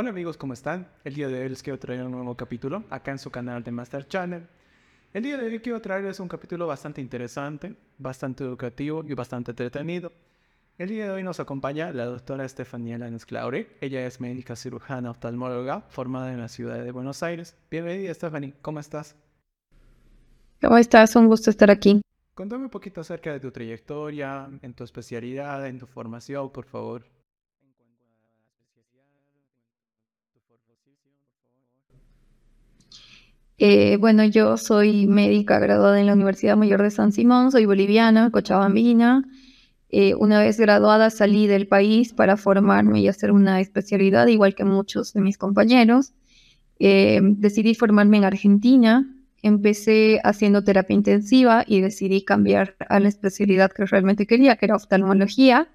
Hola amigos, ¿cómo están? El día de hoy les quiero traer un nuevo capítulo acá en su canal de Master Channel. El día de hoy quiero traerles un capítulo bastante interesante, bastante educativo y bastante entretenido. El día de hoy nos acompaña la doctora Estefanía Lanes Claure. Ella es médica cirujana oftalmóloga formada en la ciudad de Buenos Aires. Bienvenida Stephanie, ¿cómo estás? ¿Cómo estás? Un gusto estar aquí. Contame un poquito acerca de tu trayectoria, en tu especialidad, en tu formación, por favor. Eh, bueno, yo soy médica graduada en la Universidad Mayor de San Simón, soy boliviana, cochabambina. Eh, una vez graduada salí del país para formarme y hacer una especialidad, igual que muchos de mis compañeros. Eh, decidí formarme en Argentina, empecé haciendo terapia intensiva y decidí cambiar a la especialidad que realmente quería, que era oftalmología.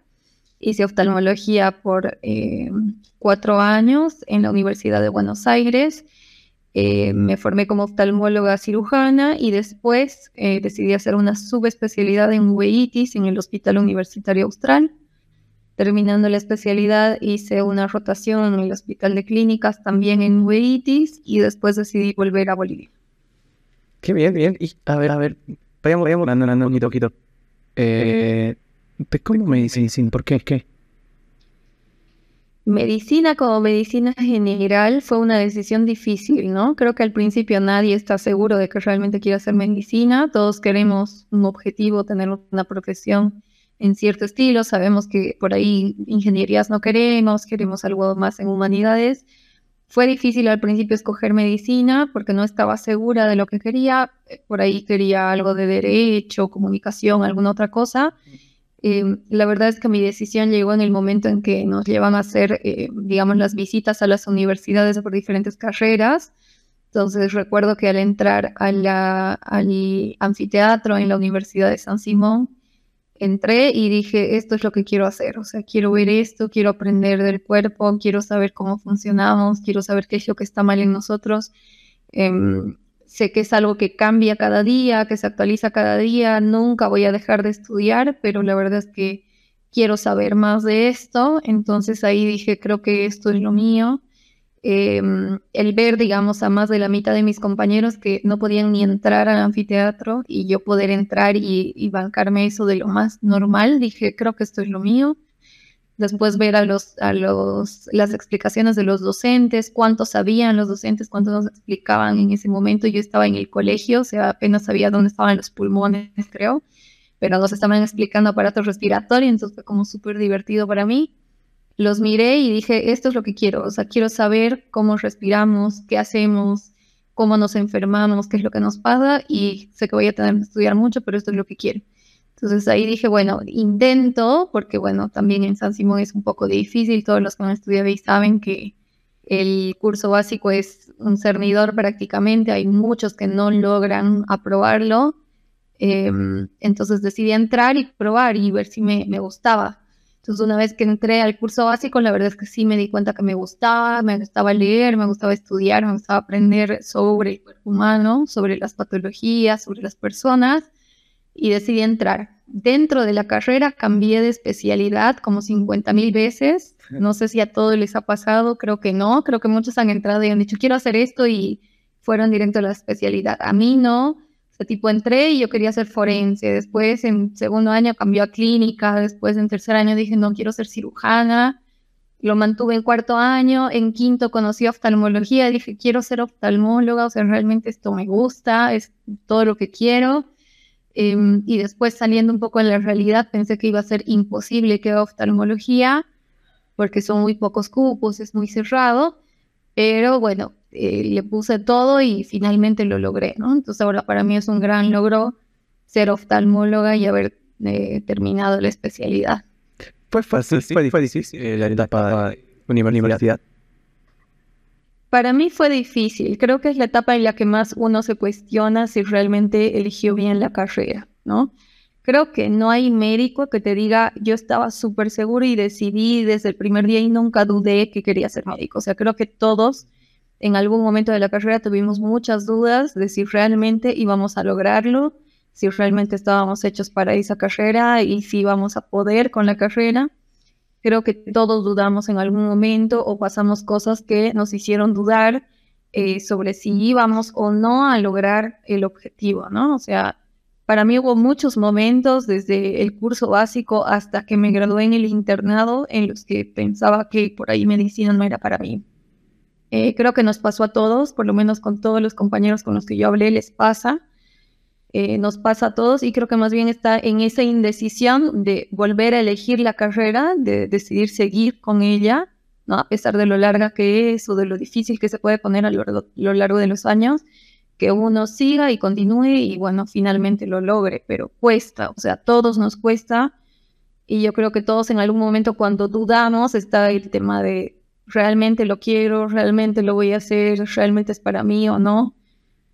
Hice oftalmología por cuatro años en la Universidad de Buenos Aires eh, me formé como oftalmóloga cirujana y después eh, decidí hacer una subespecialidad en uveitis en el Hospital Universitario Austral. Terminando la especialidad hice una rotación en el Hospital de Clínicas también en uveitis y después decidí volver a Bolivia. Qué bien, bien. Y a ver, a ver, vayamos, vayamos andando un poquito. Eh, ¿Cómo me dicen? ¿Por qué? ¿Qué? Medicina como medicina general fue una decisión difícil, ¿no? Creo que al principio nadie está seguro de que realmente quiere hacer medicina. Todos queremos un objetivo, tener una profesión en cierto estilo. Sabemos que por ahí ingenierías no queremos, queremos algo más en humanidades. Fue difícil al principio escoger medicina porque no estaba segura de lo que quería. Por ahí quería algo de derecho, comunicación, alguna otra cosa. Em, la verdad es que mi decisión llegó en el momento en que nos llevan a hacer, eh, digamos, las visitas a las universidades por diferentes carreras. Entonces recuerdo que al entrar al anfiteatro en la Universidad de San Simón, entré y dije, esto es lo que quiero hacer, o sea, quiero ver esto, quiero aprender del cuerpo, quiero saber cómo funcionamos, quiero saber qué es lo que está mal en nosotros. Em, sé que es algo que cambia cada día, que se actualiza cada día, nunca voy a dejar de estudiar, pero la verdad es que quiero saber más de esto, entonces ahí dije, creo que esto es lo mío. Em, el ver, digamos, a más de la mitad de mis compañeros que no podían ni entrar al anfiteatro y yo poder entrar y, y bancarme eso de lo más normal, dije, creo que esto es lo mío después ver a los, a los, las explicaciones de los docentes, cuánto sabían los docentes, cuánto nos explicaban en ese momento. Yo estaba en el colegio, o sea, apenas sabía dónde estaban los pulmones, creo, pero nos estaban explicando aparatos respiratorios, entonces fue como súper divertido para mí. Los miré y dije, esto es lo que quiero, o sea, quiero saber cómo respiramos, qué hacemos, cómo nos enfermamos, qué es lo que nos pasa y sé que voy a tener que estudiar mucho, pero esto es lo que quiero. Entonces ahí dije, bueno, intento, porque bueno, también en San Simón es un poco difícil, todos los que han estudiado ahí saben que el curso básico es un cernidor prácticamente, hay muchos que no logran aprobarlo, em, entonces decidí entrar y probar y ver si me, me gustaba. Entonces una vez que entré al curso básico, la verdad es que sí me di cuenta que me gustaba, me gustaba leer, me gustaba estudiar, me gustaba aprender sobre el cuerpo humano, sobre las patologías, sobre las personas y decidí entrar. Dentro de la carrera cambié de especialidad como 50 mil veces. No sé si a todos les ha pasado, creo que no. Creo que muchos han entrado y han dicho, quiero hacer esto y fueron directo a la especialidad. A mí no. O tipo, entré y yo quería ser forense. Después, en segundo año, cambió a clínica. Después, en tercer año, dije, no, quiero ser cirujana. Lo mantuve en cuarto año. En quinto, conocí oftalmología. Dije, quiero ser oftalmóloga. O sea, realmente esto me gusta, es todo lo que quiero. Em, y después saliendo un poco en la realidad, pensé que iba a ser imposible que oftalmología, porque son muy pocos cupos, es muy cerrado, pero bueno, eh, le puse todo y finalmente lo logré, ¿no? Entonces ahora para mí es un gran logro ser oftalmóloga y haber eh, terminado la especialidad. Fue fácil, fue, fue difícil la universidad. Para mí fue difícil. Creo que es la etapa en la que más uno se cuestiona si realmente eligió bien la carrera, ¿no? Creo que no hay médico que te diga, yo estaba súper seguro y decidí desde el primer día y nunca dudé que quería ser médico. O sea, creo que todos en algún momento de la carrera tuvimos muchas dudas de si realmente íbamos a lograrlo, si realmente estábamos hechos para esa carrera y si íbamos a poder con la carrera. Creo que todos dudamos en algún momento o pasamos cosas que nos hicieron dudar eh, sobre si íbamos o no a lograr el objetivo, ¿no? O sea, para mí hubo muchos momentos desde el curso básico hasta que me gradué en el internado en los que pensaba que por ahí medicina no era para mí. Eh, creo que nos pasó a todos, por lo menos con todos los compañeros con los que yo hablé, les pasa. Eh, nos pasa a todos y creo que más bien está en esa indecisión de volver a elegir la carrera, de decidir seguir con ella ¿no? A pesar de lo larga que es o de lo difícil que se puede poner a lo, largo de los años, que uno siga y continúe y bueno, finalmente lo logre, pero cuesta, o sea, a todos nos cuesta y yo creo que todos en algún momento cuando dudamos está el tema de realmente lo quiero, realmente lo voy a hacer, realmente es para mí o no.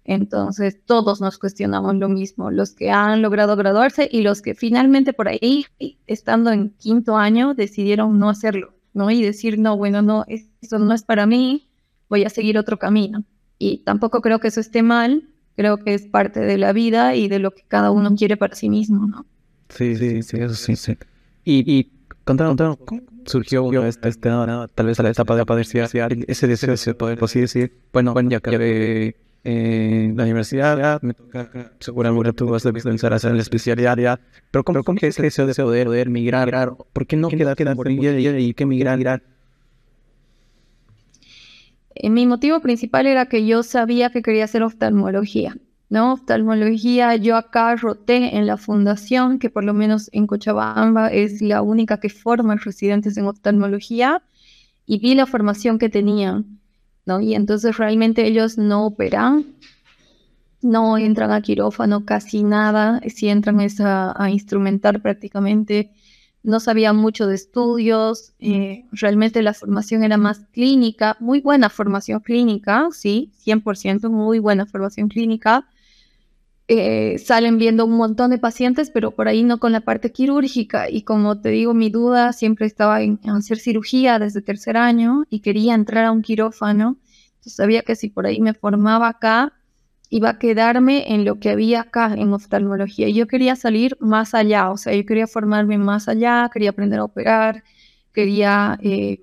Entonces todos nos cuestionamos lo mismo, los que han logrado graduarse y los que finalmente por ahí, estando en quinto año, decidieron no hacerlo. ¿no? Y decir, no, bueno, no, eso no es para mí, voy a seguir otro camino. Y tampoco creo que eso esté mal, creo que es parte de la vida y de lo que cada uno quiere para sí mismo, ¿no? Sí, sí, sí, eso sí, sí. Y, y contaron, ¿cómo surgió este, este, tal vez a la etapa de padecer ese deseo de poder, pues decir, bueno, ya que en la universidad, me toca, seguramente tú vas a pensar hacer la especialidad, pero ¿cómo, cómo es ese deseo de poder migrar? ¿Por qué no queda, queda por y qué migrar? Eh, mi motivo principal era que yo sabía que quería hacer oftalmología, ¿no? Oftalmología, yo acá roté en la fundación, que por lo menos en Cochabamba es la única que forma residentes en oftalmología, y vi la formación que tenían y entonces realmente ellos no operan, no entran a quirófano casi nada, si entran es a, instrumentar prácticamente, no sabían mucho de estudios, eh, realmente la formación era más clínica, muy buena formación clínica, sí, 100%, muy buena formación clínica, eh, salen viendo un montón de pacientes, pero por ahí no con la parte quirúrgica. Y como te digo, mi duda siempre estaba en, hacer cirugía desde tercer año y quería entrar a un quirófano. Sabía que si por ahí me formaba acá, iba a quedarme en lo que había acá en oftalmología. Y yo quería salir más allá, o sea, yo quería formarme más allá, quería aprender a operar, quería eh,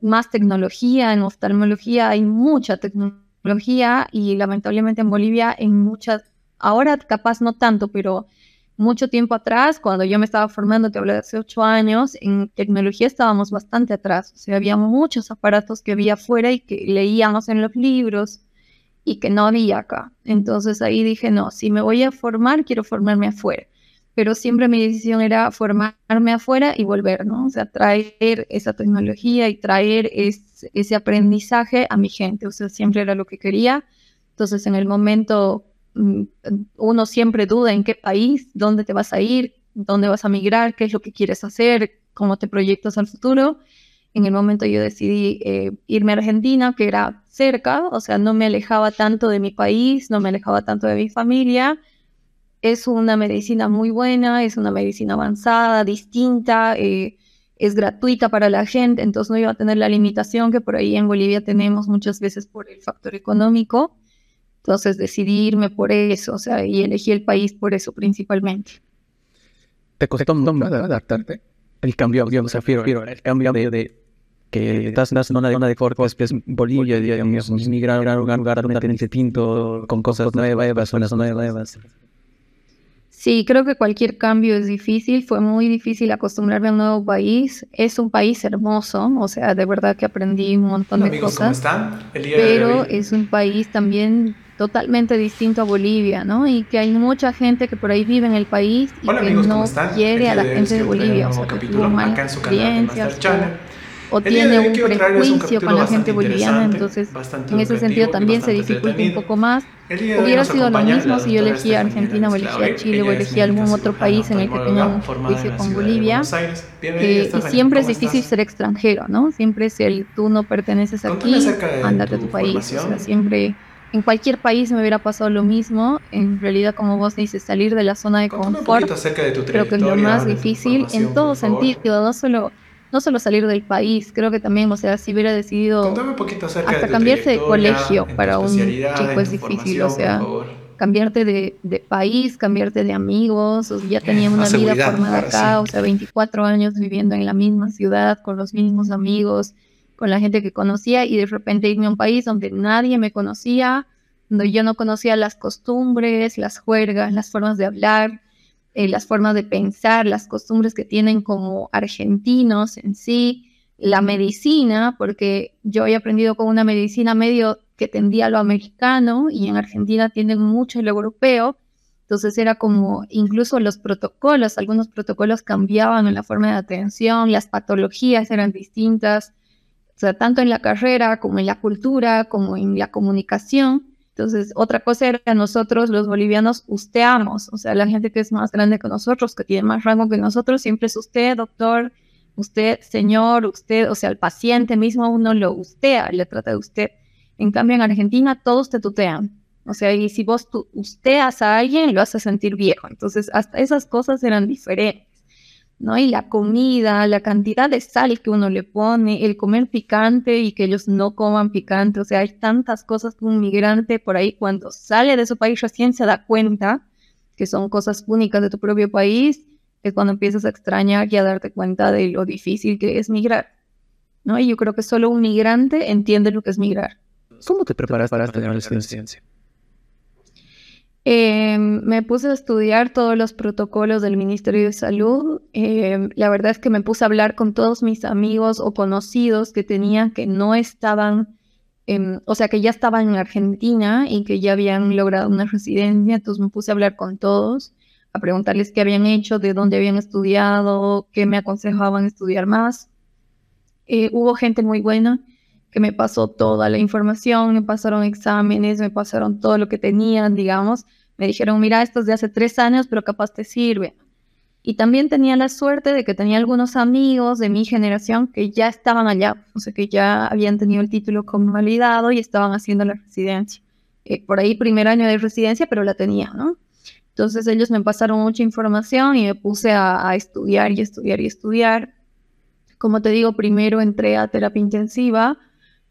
más tecnología. En oftalmología hay mucha tecnología y lamentablemente en Bolivia en muchas Ahora capaz no tanto, pero mucho tiempo atrás, cuando yo me estaba formando, te hablé de hace ocho años, en tecnología estábamos bastante atrás. O sea, había muchos aparatos que había afuera y que leíamos en los libros y que no había acá. Entonces ahí dije, no, si me voy a formar, quiero formarme afuera. Pero siempre mi decisión era formarme afuera y volver, ¿no? O sea, traer esa tecnología y traer ese aprendizaje a mi gente. O sea, siempre era lo que quería. Entonces, en el momento uno siempre duda en qué país, dónde te vas a ir, dónde vas a migrar, qué es lo que quieres hacer, cómo te proyectas al futuro. En el momento yo decidí eh, irme a Argentina, que era cerca, o sea, no me alejaba tanto de mi país, no me alejaba tanto de mi familia. Es una medicina muy buena, es una medicina avanzada, distinta, eh, es gratuita para la gente, entonces no iba a tener la limitación que por ahí en Bolivia tenemos muchas veces por el factor económico. Entonces decidí irme por eso, o sea, y elegí el país por eso principalmente. ¿Te costó montón adaptarte? El cambio, yo desafío, el cambio de, de que estás en una zona de que es Bolivia, digamos, migrar a un lugar donde tienes distinto, con cosas nuevas, zonas nuevas. Sí, creo que cualquier cambio es difícil. Fue muy difícil acostumbrarme a un nuevo país. Es un país hermoso, o sea, de verdad que aprendí un montón de cosas. ¿cómo están? pero es un país también totalmente distinto a Bolivia, ¿no? Y que hay mucha gente que por ahí vive en el país y que no quiere a la gente de Bolivia, o sea, que tuvo malas experiencias o, tiene un prejuicio con la gente boliviana, entonces en ese sentido también se dificulta un poco más. Hubiera sido lo mismo si yo elegía Argentina o elegía Chile o elegía algún otro país en el que tenga un prejuicio con Bolivia. Eh, y siempre es difícil ser extranjero, ¿no? Siempre si el tú no perteneces aquí, ándate a tu país, o sea, siempre en cualquier país me hubiera pasado lo mismo. En realidad, como vos dices, salir de la zona de confort, creo que es lo más difícil en todo sentido, no solo, no solo salir del país, creo que también, o sea, si hubiera decidido hasta cambiarse de colegio para un chico es difícil, o sea, cambiarte de, país, cambiarte de amigos, o ya tenía una vida formada acá, o sea, 24 años viviendo en la misma ciudad, con los mismos amigos, con la gente que conocía, y de repente irme a un país donde nadie me conocía, donde yo no conocía las costumbres, las juergas, las formas de hablar, eh, las formas de pensar, las costumbres que tienen como argentinos en sí, la medicina, porque yo he aprendido con una medicina medio que tendía a lo americano y en Argentina tienen mucho lo europeo. Entonces era como incluso los protocolos, algunos protocolos cambiaban en la forma de atención, las patologías eran distintas, sea, tanto en la carrera como en la cultura, como en la comunicación. Entonces, otra cosa era nosotros los bolivianos usteamos, o sea, la gente que es más grande que nosotros, que tiene más rango que nosotros, siempre es usted, doctor, usted, señor, usted, o sea, el paciente mismo uno lo ustea, le trata de usted. En cambio, en Argentina todos te tutean. O sea, y si vos tu, usteas a alguien, lo hace sentir viejo. Entonces, hasta esas cosas eran diferentes. ¿No? Y la comida, la cantidad de sal que uno le pone, el comer picante y que ellos no coman picante. O sea, hay tantas cosas que un migrante por ahí cuando sale de su país recién se da cuenta que son cosas únicas de tu propio país, es cuando empiezas a extrañar y a darte cuenta de lo difícil que es migrar. ¿no? Y yo creo que solo un migrante entiende lo que es migrar. ¿Cómo te preparas para la ciencia? Em, me puse a estudiar todos los protocolos del Ministerio de Salud. Em, la verdad es que me puse a hablar con todos mis amigos o conocidos que tenían que no estaban, o sea, que ya estaban en Argentina y que ya habían logrado una residencia. Entonces me puse a hablar con todos, a preguntarles qué habían hecho, de dónde habían estudiado, qué me aconsejaban estudiar más. Eh, hubo gente muy buena que me pasó toda la información, me pasaron exámenes, me pasaron todo lo que tenían, digamos. Me dijeron, mira, esto es de hace tres años, pero capaz te sirve. Y también tenía la suerte de que tenía algunos amigos de mi generación que ya estaban allá, o sea, que ya habían tenido el título convalidado y estaban haciendo la residencia. Eh, por ahí primer año de residencia, pero la tenía, ¿no? Entonces ellos me pasaron mucha información y me puse a, a estudiar y estudiar y estudiar. Como te digo, primero entré a terapia intensiva,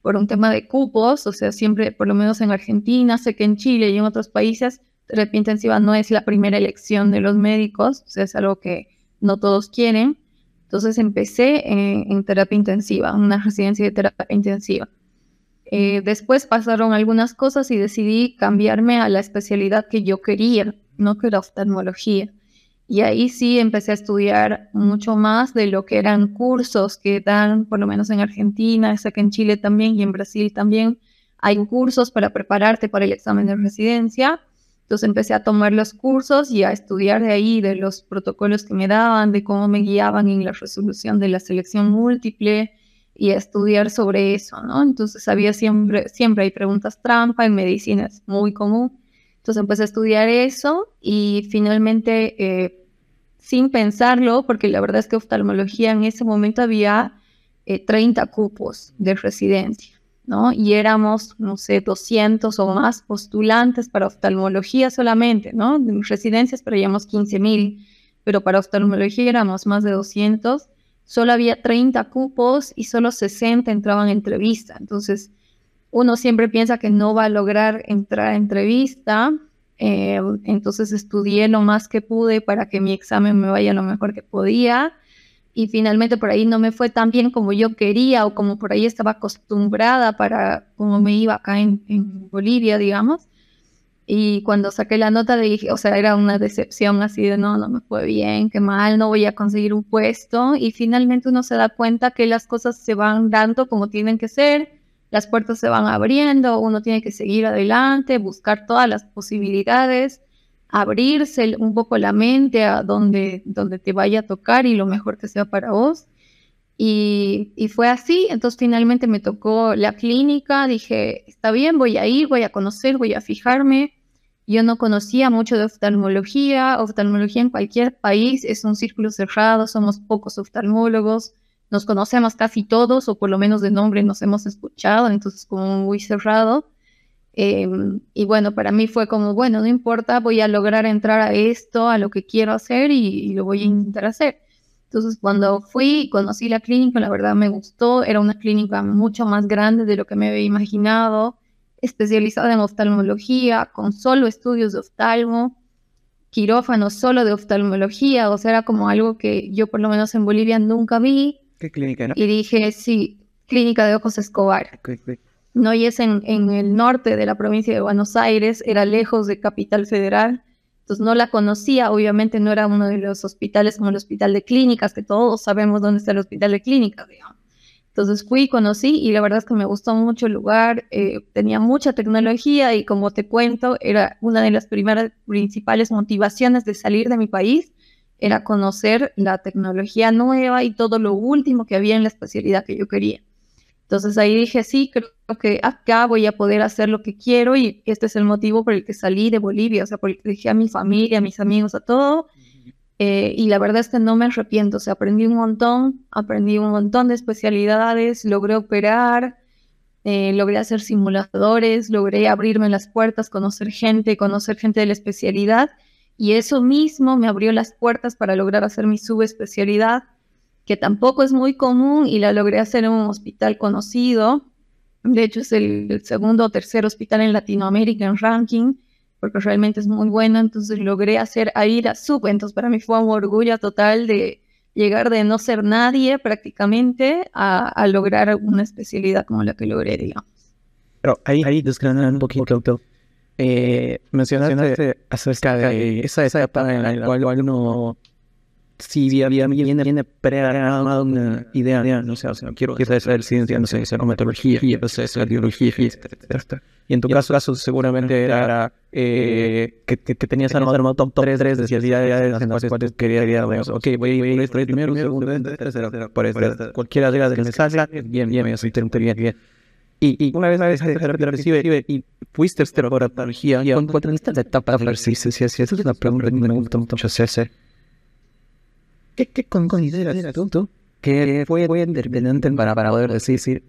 por un tema de cupos, o sea, siempre, por lo menos en Argentina, sé que en Chile y en otros países, terapia intensiva no es la primera elección de los médicos, o sea, es algo que no todos quieren. Entonces empecé en, terapia intensiva, una residencia de terapia intensiva. Eh, después pasaron algunas cosas y decidí cambiarme a la especialidad que yo quería, no que era oftalmología. Y ahí sí empecé a estudiar mucho más de lo que eran cursos que dan, por lo menos en Argentina, sé que en Chile también y en Brasil también hay cursos para prepararte para el examen de residencia. Entonces empecé a tomar los cursos y a estudiar de ahí, de los protocolos que me daban, de cómo me guiaban en la resolución de la selección múltiple y a estudiar sobre eso, ¿no? Entonces había siempre, siempre hay preguntas trampa, en medicina es muy común. Entonces empecé a estudiar eso y finalmente eh, sin pensarlo, porque la verdad es que oftalmología en ese momento había 30 eh, cupos de residencia, ¿no? Y éramos, no sé, 200 o más postulantes para oftalmología solamente, ¿no? De residencias traíamos 15 mil, pero para oftalmología éramos más de 200. Solo había 30 cupos y solo 60 entraban a entrevista. Entonces, uno siempre piensa que no va a lograr entrar a entrevista, eh, entonces estudié lo más que pude para que mi examen me vaya lo mejor que podía. Y finalmente por ahí no me fue tan bien como yo quería o como por ahí estaba acostumbrada para como me iba acá en, Bolivia, digamos. Y cuando saqué la nota dije, o sea, era una decepción así de no, no me fue bien, qué mal, no voy a conseguir un puesto. Y finalmente uno se da cuenta que las cosas se van dando como tienen que ser las puertas se van abriendo, uno tiene que seguir adelante, buscar todas las posibilidades, abrirse un poco la mente a donde, donde te vaya a tocar y lo mejor que sea para vos. Y, y, fue así, entonces finalmente me tocó la clínica, dije, está bien, voy a ir, voy a conocer, voy a fijarme. Yo no conocía mucho de oftalmología, oftalmología en cualquier país es un círculo cerrado, somos pocos oftalmólogos, nos conocemos casi todos, o por lo menos de nombre nos hemos escuchado, entonces como muy cerrado. Em, y bueno, para mí fue como, bueno, no importa, voy a lograr entrar a esto, a lo que quiero hacer y, lo voy a intentar hacer. Entonces cuando fui y conocí la clínica, la verdad me gustó, era una clínica mucho más grande de lo que me había imaginado, especializada en oftalmología, con solo estudios de oftalmo, quirófano solo de oftalmología, o sea, era como algo que yo por lo menos en Bolivia nunca vi. ¿Qué clínica? Y dije, sí, clínica de ojos Escobar. No, y es en, en el norte de la provincia de Buenos Aires, era lejos de Capital Federal. Entonces no la conocía, obviamente no era uno de los hospitales como el hospital de clínicas, que todos sabemos dónde está el hospital de clínicas, digamos. Entonces fui, conocí y la verdad es que me gustó mucho el lugar, eh, tenía mucha tecnología y como te cuento, era una de las primeras principales motivaciones de salir de mi país, era conocer la tecnología nueva y todo lo último que había en la especialidad que yo quería. Entonces ahí dije, sí, creo que acá voy a poder hacer lo que quiero y este es el motivo por el que salí de Bolivia, o sea, porque dejé a mi familia, a mis amigos, a todo eh, y la verdad es que no me arrepiento, o sea, aprendí un montón, aprendí un montón de especialidades, logré operar, eh, logré hacer simuladores, logré abrirme las puertas, conocer gente, conocer gente de la especialidad. Y eso mismo me abrió las puertas para lograr hacer mi subespecialidad, que tampoco es muy común y la logré hacer en un hospital conocido. De hecho, es el segundo o tercer hospital en Latinoamérica en ranking porque realmente es muy bueno, entonces logré hacer ahí la sub, entonces para mí fue un orgullo total de llegar de no ser nadie prácticamente a, lograr una especialidad como la que logré, digamos. Pero ahí, ahí un poquito, eh, mencionaste acerca de esa, esa etapa en la cual uno si había viene, viene prearmado una idea, no sé, o sea, quiero hacer ciencia, no sé, metodología, hacer biología, etc. Y en tu caso, caso seguramente era eh, que, que, tenías armado top 3, 3 de especialidades en las cuales quería, digamos, ok, voy a ir primero, segundo, tercero, por cualquiera de las que me salga, bien, bien, bien, bien, bien. Y, y una vez de recibe y fuiste a biología, ¿y cuál es la etapa de la resistencia? Esa es una pregunta que me gusta mucho hacerse. ¿Qué, qué consideras tú, que fue, fue determinante para, para poder decir,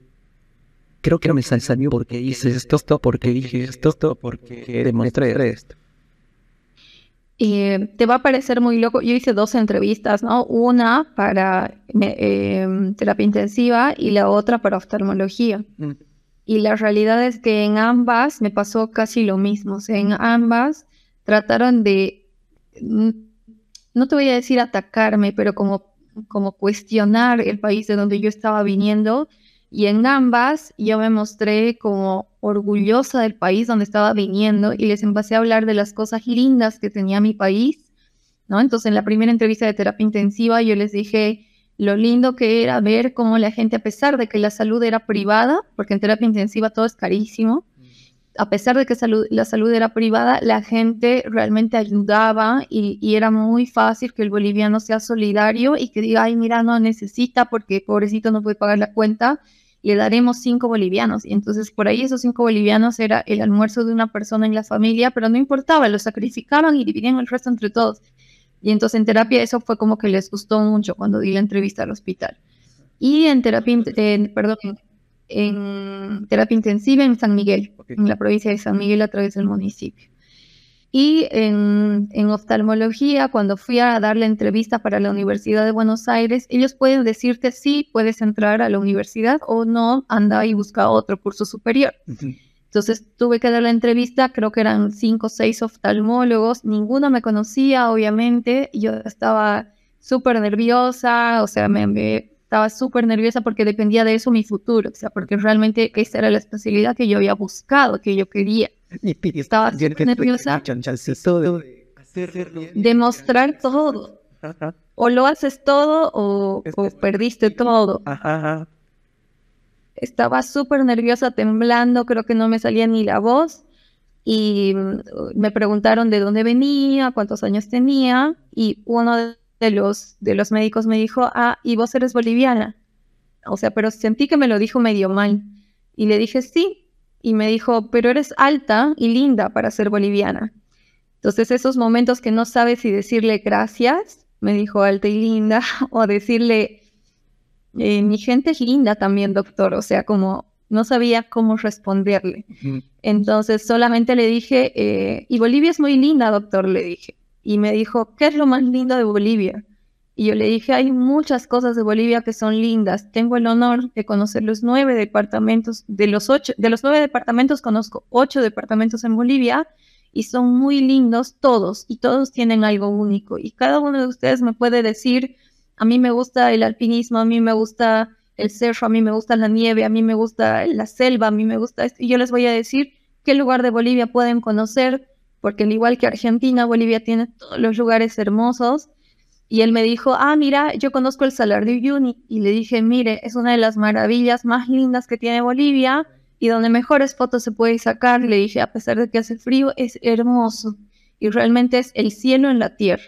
creo que me salió porque hice esto, esto, porque dije esto, esto, porque demostré esto? Y te va a parecer muy loco. Yo hice dos entrevistas, ¿no? Una para em, terapia intensiva y la otra para oftalmología. Mm. Y la realidad es que en ambas me pasó casi lo mismo. En ambas trataron de no te voy a decir atacarme, pero como, como cuestionar el país de donde yo estaba viniendo. Y en ambas yo me mostré como orgullosa del país donde estaba viniendo y les empecé a hablar de las cosas lindas que tenía mi país, ¿no? Entonces en la primera entrevista de terapia intensiva yo les dije lo lindo que era ver cómo la gente, a pesar de que la salud era privada, porque en terapia intensiva todo es carísimo, a pesar de que la salud era privada, la gente realmente ayudaba y, era muy fácil que el boliviano sea solidario y que diga, ay, mira, no necesita porque pobrecito no puede pagar la cuenta, le daremos cinco bolivianos. Y entonces por ahí esos cinco bolivianos era el almuerzo de una persona en la familia, pero no importaba, lo sacrificaban y dividían el resto entre todos. Y entonces en terapia eso fue como que les gustó mucho cuando di la entrevista al hospital. Y en terapia, perdón, en terapia intensiva en San Miguel, en la provincia de San Miguel a través del municipio. Y en, en, oftalmología, cuando fui a dar la entrevista para la Universidad de Buenos Aires, ellos pueden decirte si puedes entrar a la universidad o no, anda y busca otro curso superior. Entonces tuve que dar la entrevista, creo que eran cinco o seis oftalmólogos, ninguno me conocía, obviamente, yo estaba súper nerviosa, o sea, me, me estaba súper nerviosa porque dependía de eso mi futuro, o sea, porque realmente esa era la especialidad que yo había buscado, que yo quería. Estaba súper nerviosa. Demostrar todo. O lo haces todo o, perdiste todo. Estaba súper nerviosa, temblando, creo que no me salía ni la voz. Y mm, me preguntaron de dónde venía, cuántos años tenía. Y uno de los, de los médicos me dijo, ah, y vos eres boliviana. O sea, pero sentí que me lo dijo medio mal. Y le dije, sí. Y me dijo, pero eres alta y linda para ser boliviana. Entonces esos momentos que no sabes si decirle gracias, me dijo alta y linda, o decirle, eh, mi gente es linda también, doctor. O sea, como no sabía cómo responderle. Entonces solamente le dije, eh, y Bolivia es muy linda, doctor, le dije y me dijo, ¿qué es lo más lindo de Bolivia? Y yo le dije, hay muchas cosas de Bolivia que son lindas. Tengo el honor de conocer los nueve departamentos. De los, ocho, de los nueve departamentos conozco ocho departamentos en Bolivia y son muy lindos todos y todos tienen algo único. Y cada uno de ustedes me puede decir, a mí me gusta el alpinismo, a mí me gusta el cerro, a mí me gusta la nieve, a mí me gusta la selva, a mí me gusta esto. Y yo les voy a decir qué lugar de Bolivia pueden conocer, porque al igual que Argentina, Bolivia tiene todos los lugares hermosos y él me dijo, ah, mira, yo conozco el Salar de Uyuni. Y le dije, mire, es una de las maravillas más lindas que tiene Bolivia y donde mejores fotos se puede sacar. Le dije, a pesar de que hace frío, es hermoso. Y realmente es el cielo en la tierra.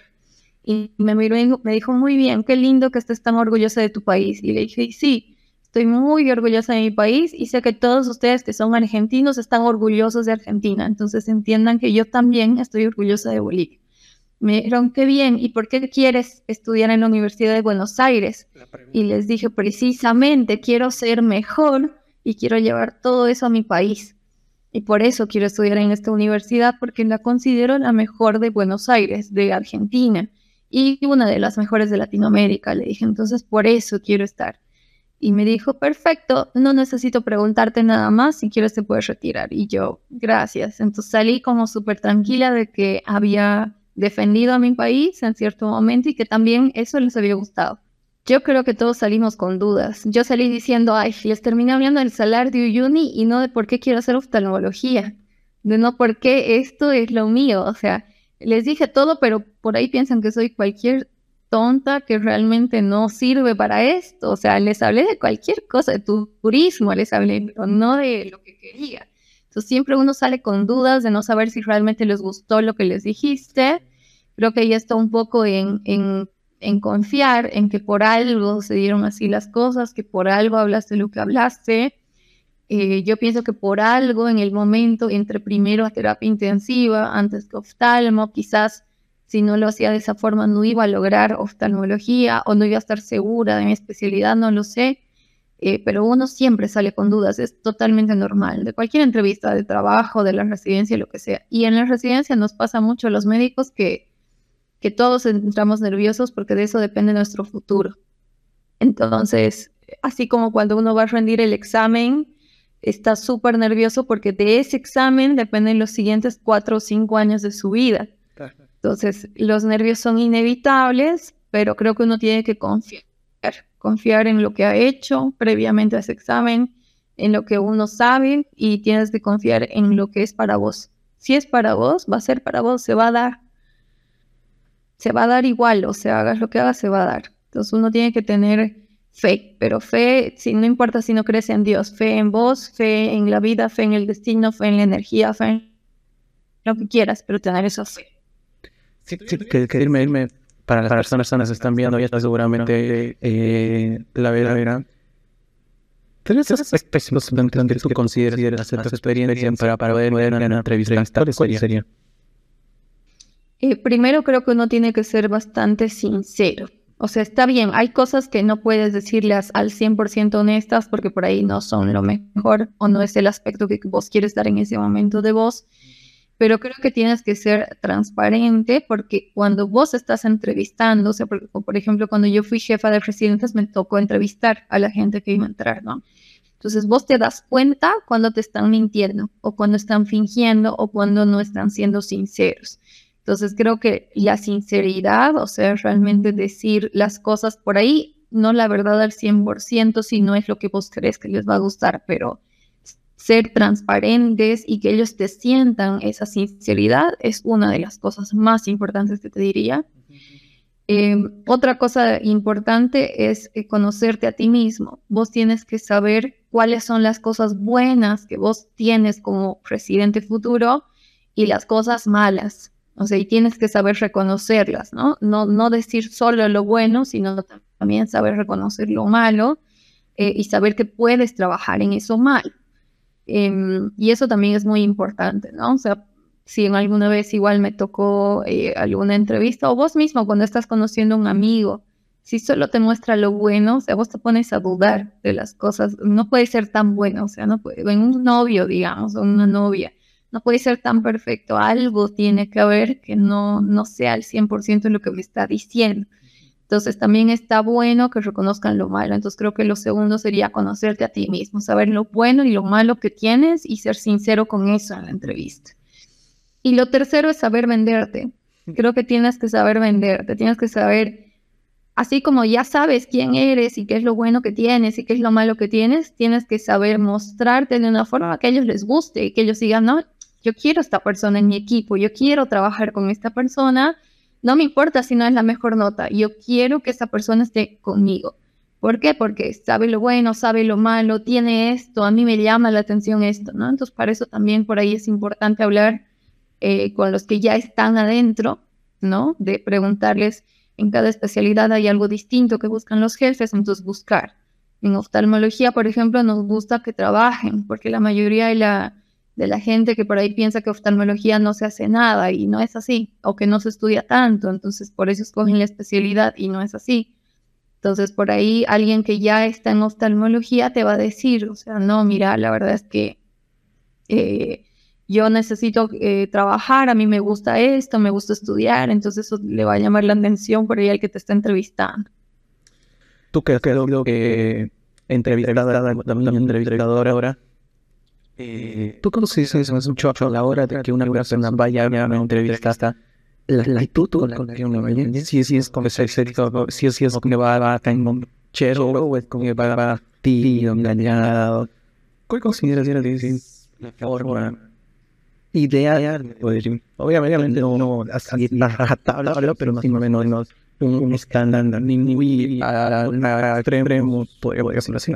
Y me miró y me dijo, muy bien, qué lindo que estés tan orgullosa de tu país. Y le dije, sí, estoy muy orgullosa de mi país y sé que todos ustedes que son argentinos están orgullosos de Argentina. Entonces entiendan que yo también estoy orgullosa de Bolivia. Me dijeron, qué bien, ¿y por qué quieres estudiar en la Universidad de Buenos Aires? Y les dije, precisamente, quiero ser mejor y quiero llevar todo eso a mi país. Y por eso quiero estudiar en esta universidad, porque la considero la mejor de Buenos Aires, de Argentina, y una de las mejores de Latinoamérica. Le dije, entonces por eso quiero estar. Y me dijo, perfecto, no necesito preguntarte nada más, si quieres te puedes retirar. Y yo, gracias. Entonces salí como súper tranquila de que había defendido a mi país en cierto momento y que también eso les había gustado. Yo creo que todos salimos con dudas. Yo salí diciendo, ay, les terminé hablando del salario de Uyuni y no de por qué quiero hacer oftalmología, de no por qué esto es lo mío. O sea, les dije todo, pero por ahí piensan que soy cualquier tonta que realmente no sirve para esto. O sea, les hablé de cualquier cosa, de turismo, les hablé, pero no de lo que quería. Entonces siempre uno sale con dudas de no saber si realmente les gustó lo que les dijiste. Creo que ya está un poco en, en, confiar en que por algo se dieron así las cosas, que por algo hablaste lo que hablaste. Eh, yo pienso que por algo en el momento entre primero a terapia intensiva, antes que oftalmo, quizás si no lo hacía de esa forma no iba a lograr oftalmología o no iba a estar segura de mi especialidad, no lo sé. Eh, pero uno siempre sale con dudas, es totalmente normal, de cualquier entrevista de trabajo, de la residencia, lo que sea. Y en la residencia nos pasa mucho a los médicos que, que todos entramos nerviosos porque de eso depende nuestro futuro. Entonces, así como cuando uno va a rendir el examen, está súper nervioso porque de ese examen dependen los siguientes cuatro o cinco años de su vida. Entonces, los nervios son inevitables, pero creo que uno tiene que confiar confiar en lo que ha hecho previamente a ese examen, en lo que uno sabe y tienes que confiar en lo que es para vos. Si es para vos, va a ser para vos, se va a dar. Se va a dar igual, o sea, hagas lo que hagas, se va a dar. Entonces uno tiene que tener fe, pero fe, si no importa si no crees en Dios, fe en vos, fe en la vida, fe en el destino, fe en la energía, fe en lo que quieras, pero tener esa fe. Sí, sí que, que irme, irme para las personas que están viendo ya seguramente eh, la verán. ¿Tres aspectos que tú consideras hacer tu experiencia para, poder una entrevista? ¿Cuál sería? Eh, primero creo que uno tiene que ser bastante sincero. O sea, está bien, hay cosas que no puedes decirles al 100% honestas porque por ahí no son lo mejor o no es el aspecto que vos quieres dar en ese momento de vos pero creo que tienes que ser transparente porque cuando vos estás entrevistando, o sea, por, por, ejemplo, cuando yo fui jefa de residentes, me tocó entrevistar a la gente que iba a entrar, ¿no? Entonces vos te das cuenta cuando te están mintiendo o cuando están fingiendo o cuando no están siendo sinceros. Entonces creo que la sinceridad, o sea, realmente decir las cosas por ahí, no la verdad al 100% si no es lo que vos crees que les va a gustar, pero ser transparentes y que ellos te sientan esa sinceridad es una de las cosas más importantes que te diría. Em, otra cosa importante es eh, conocerte a ti mismo. Vos tienes que saber cuáles son las cosas buenas que vos tienes como presidente futuro y las cosas malas. O sea, y tienes que saber reconocerlas, ¿no? No, no decir solo lo bueno, sino también saber reconocer lo malo eh, y saber que puedes trabajar en eso mal. Em, y eso también es muy importante, ¿no? O sea, si en alguna vez igual me tocó eh, alguna entrevista o vos mismo cuando estás conociendo a un amigo, si solo te muestra lo bueno, o sea, vos te pones a dudar de las cosas, no puede ser tan bueno, o sea, no puede, en un novio, digamos, o una novia, no puede ser tan perfecto, algo tiene que haber que no, no sea al 100% lo que me está diciendo. Entonces también está bueno que reconozcan lo malo. Entonces creo que lo segundo sería conocerte a ti mismo, saber lo bueno y lo malo que tienes y ser sincero con eso en la entrevista. Y lo tercero es saber venderte. Creo que tienes que saber venderte, tienes que saber, así como ya sabes quién eres y qué es lo bueno que tienes y qué es lo malo que tienes, tienes que saber mostrarte de una forma que a ellos les guste y que ellos digan, no, yo quiero esta persona en mi equipo, yo quiero trabajar con esta persona no me importa si no es la mejor nota, yo quiero que esa persona esté conmigo. ¿Por qué? Porque sabe lo bueno, sabe lo malo, tiene esto, a mí me llama la atención esto, ¿no? Entonces, para eso también por ahí es importante hablar eh, con los que ya están adentro, ¿no? De preguntarles, en cada especialidad hay algo distinto que buscan los jefes, entonces buscar. En oftalmología, por ejemplo, nos gusta que trabajen, porque la mayoría de la de la gente que por ahí piensa que oftalmología no se hace nada y no es así, o que no se estudia tanto, entonces por eso escogen la especialidad y no es así. Entonces por ahí alguien que ya está en oftalmología te va a decir, o sea, no, mira, la verdad es que eh, yo necesito eh, trabajar, a mí me gusta esto, me gusta estudiar, entonces eso le va a llamar la atención por ahí al que te está entrevistando. ¿Tú crees que entrevistador ahora eh, ¿Tú conoces mucho a la hora de que una persona vaya a una entrevista la, actitud con la que uno vaya? Si, si es como si, si es como va a un chero o es como va a ti engañado. ¿Cuál consideras que es la forma ideal? Obviamente no hasta la rajatabla, pero más o menos un escándalo, ni muy extremo, podría ser así.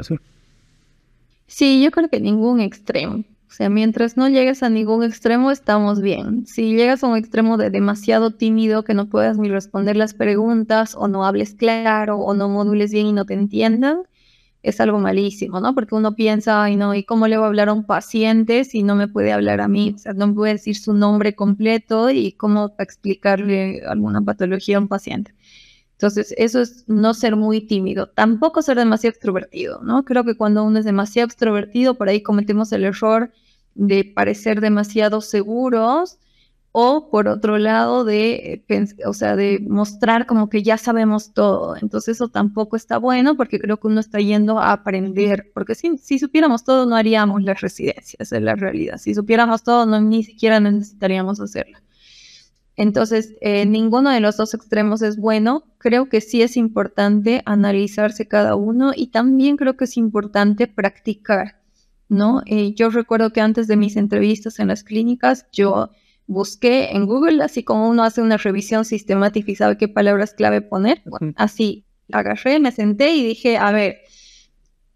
Sí, yo creo que ningún extremo. O sea, mientras no llegues a ningún extremo, estamos bien. Si llegas a un extremo de demasiado tímido, que no puedas ni responder las preguntas, o no hables claro, o no modules bien y no te entiendan, es algo malísimo, ¿no? Porque uno piensa, ay, no, ¿y cómo le voy a hablar a un paciente si no me puede hablar a mí? O sea, no me puede decir su nombre completo y cómo explicarle alguna patología a un paciente. Entonces, eso es no ser muy tímido, tampoco ser demasiado extrovertido, ¿no? Creo que cuando uno es demasiado extrovertido, por ahí cometemos el error de parecer demasiado seguros o por otro lado de, o sea, de mostrar como que ya sabemos todo. Entonces eso tampoco está bueno porque creo que uno está yendo a aprender, porque si, supiéramos todo no haríamos las residencias, es la realidad. Si supiéramos todo no ni siquiera necesitaríamos hacerla. Entonces, eh, ninguno de los dos extremos es bueno. Creo que sí es importante analizarse cada uno y también creo que es importante practicar, ¿no? Eh, yo recuerdo que antes de mis entrevistas en las clínicas, yo busqué en Google, así como uno hace una revisión sistemática y sabe qué palabras clave poner, así agarré, me senté y dije, a ver,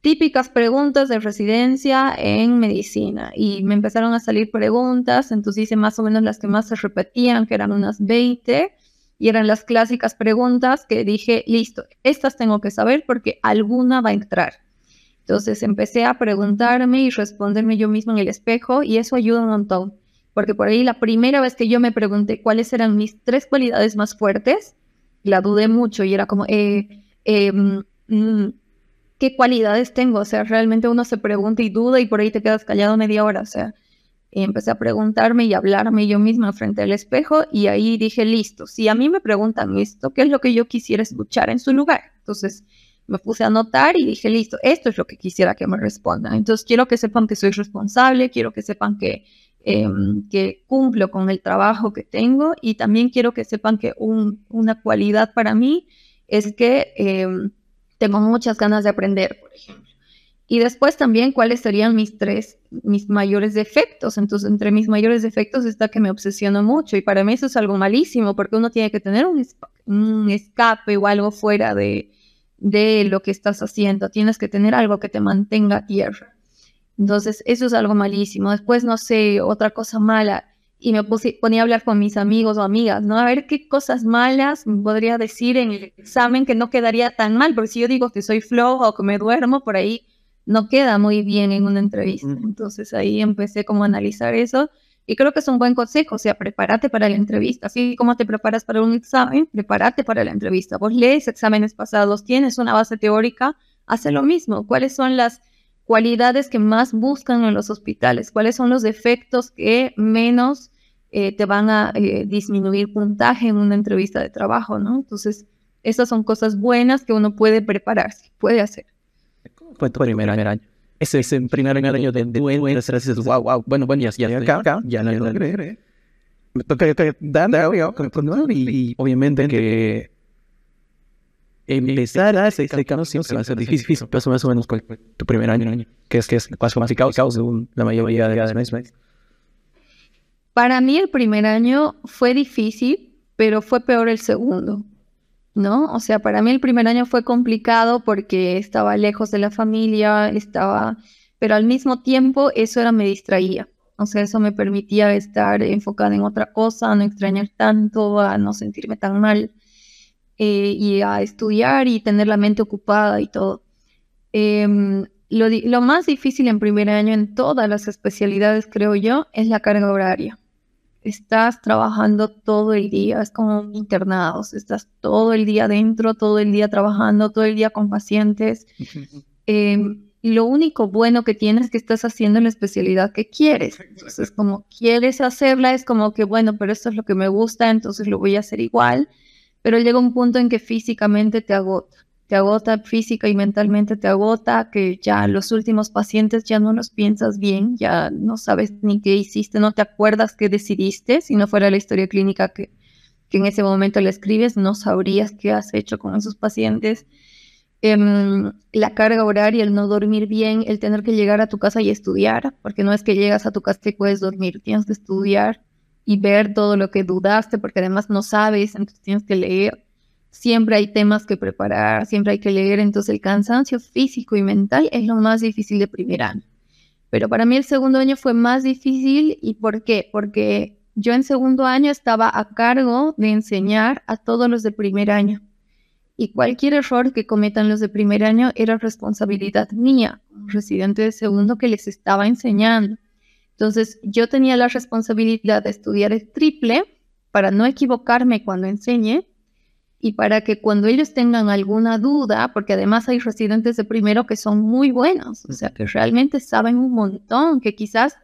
típicas preguntas de residencia en medicina y me empezaron a salir preguntas, entonces hice más o menos las que más se repetían, que eran unas 20 y eran las clásicas preguntas que dije, listo, estas tengo que saber porque alguna va a entrar. Entonces empecé a preguntarme y responderme yo mismo en el espejo y eso ayuda un montón, porque por ahí la primera vez que yo me pregunté cuáles eran mis tres cualidades más fuertes, la dudé mucho y era como, eh, eh, qué cualidades tengo. O sea, realmente uno se pregunta y duda y por ahí te quedas callado media hora. O sea, y empecé a preguntarme y hablarme yo misma frente al espejo y ahí dije, listo, si a mí me preguntan esto, ¿qué es lo que yo quisiera escuchar en su lugar? Entonces me puse a anotar y dije, listo, esto es lo que quisiera que me respondan. Entonces quiero que sepan que soy responsable, quiero que sepan que, em, que cumplo con el trabajo que tengo y también quiero que sepan que una cualidad para mí es que... Em, tengo muchas ganas de aprender, por ejemplo. Y después también cuáles serían mis tres, mis mayores defectos. Entonces, entre mis mayores defectos está que me obsesiono mucho y para mí eso es algo malísimo porque uno tiene que tener un, un escape o algo fuera de, de lo que estás haciendo. Tienes que tener algo que te mantenga a tierra. Entonces, eso es algo malísimo. Después, no sé, otra cosa mala y me ponía a hablar con mis amigos o amigas, ¿no? A ver qué cosas malas podría decir en el examen que no quedaría tan mal, porque si yo digo que soy flojo o que me duermo, por ahí no queda muy bien en una entrevista. Entonces ahí empecé como a analizar eso y creo que es un buen consejo, o sea, prepárate para la entrevista, así como te preparas para un examen, prepárate para la entrevista. Vos lees exámenes pasados, tienes una base teórica, hace lo mismo. ¿Cuáles son las cualidades que más buscan en los hospitales? ¿Cuáles son los defectos que menos eh, te van a eh, disminuir puntaje en una entrevista de trabajo, ¿no? Entonces, Esas son cosas buenas que uno puede prepararse, puede hacer. ¿Cómo fue tu primer año? Ese es el primer año de duelo, dices, wow, wow, bueno, bueno, ya, ya acá, acá, ya no logré. Me toca dar, y obviamente que empezar a ese cambio siempre va a ser difícil, pero más o menos tu primer año, que es que es paso más causa según la mayoría de las veces. Para mí el primer año fue difícil, pero fue peor el segundo, ¿no? O sea, para mí el primer año fue complicado porque estaba lejos de la familia, estaba, pero al mismo tiempo eso era me distraía. O sea, eso me permitía estar enfocada en otra cosa, no extrañar tanto, a no sentirme tan mal eh, y a estudiar y tener la mente ocupada y todo. Em, lo, lo, más difícil en primer año en todas las especialidades, creo yo, es la carga horaria estás trabajando todo el día, es como internados, estás todo el día dentro, todo el día trabajando, todo el día con pacientes. Em, lo único bueno que tienes es que estás haciendo la especialidad que quieres. Entonces, como quieres hacerla, es como que, bueno, pero esto es lo que me gusta, entonces lo voy a hacer igual. Pero llega un punto en que físicamente te agota te agota física y mentalmente, te agota, que ya los últimos pacientes ya no los piensas bien, ya no sabes ni qué hiciste, no te acuerdas qué decidiste, si no fuera la historia clínica que, que en ese momento le escribes, no sabrías qué has hecho con esos pacientes. Em, la carga horaria, el no dormir bien, el tener que llegar a tu casa y estudiar, porque no es que llegas a tu casa y puedes dormir, tienes que estudiar y ver todo lo que dudaste, porque además no sabes, entonces tienes que leer siempre hay temas que preparar, siempre hay que leer, entonces el cansancio físico y mental es lo más difícil de primer año. Pero para mí el segundo año fue más difícil y ¿por qué? Porque yo en segundo año estaba a cargo de enseñar a todos los de primer año. Y cualquier error que cometan los de primer año era responsabilidad mía, como residente de segundo que les estaba enseñando. Entonces yo tenía la responsabilidad de estudiar el triple para no equivocarme cuando enseñe y para que cuando ellos tengan alguna duda, porque además hay residentes de primero que son muy buenos, o sea, que realmente saben un montón, que quizás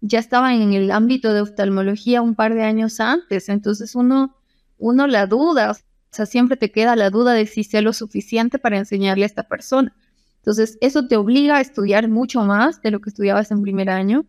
ya estaban en el ámbito de oftalmología un par de años antes, entonces uno, uno la duda, o sea, siempre te queda la duda de si sea lo suficiente para enseñarle a esta persona. Entonces, eso te obliga a estudiar mucho más de lo que estudiabas en primer año.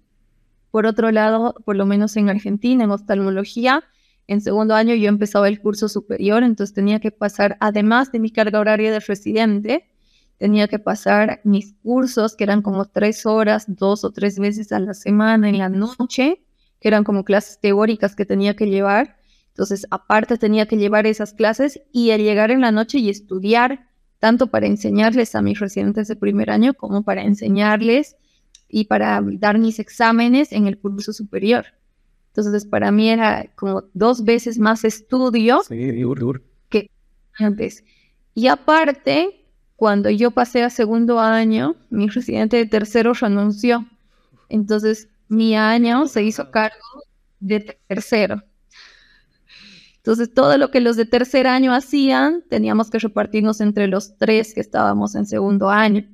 Por otro lado, por lo menos en Argentina, en oftalmología, en segundo año yo empezaba el curso superior, entonces tenía que pasar, además de mi carga horaria de residente, tenía que pasar mis cursos, que eran como tres horas, dos o tres veces a la semana en la noche, que eran como clases teóricas que tenía que llevar. Entonces, aparte tenía que llevar esas clases y al llegar en la noche y estudiar, tanto para enseñarles a mis residentes de primer año como para enseñarles y para dar mis exámenes en el curso superior. Entonces, para mí era como dos veces más estudio que antes. Y aparte, cuando yo pasé a segundo año, mi residente de tercero renunció. Entonces, mi año se hizo cargo de tercero. Entonces, todo lo que los de tercer año hacían, teníamos que repartirnos entre los tres que estábamos en segundo año.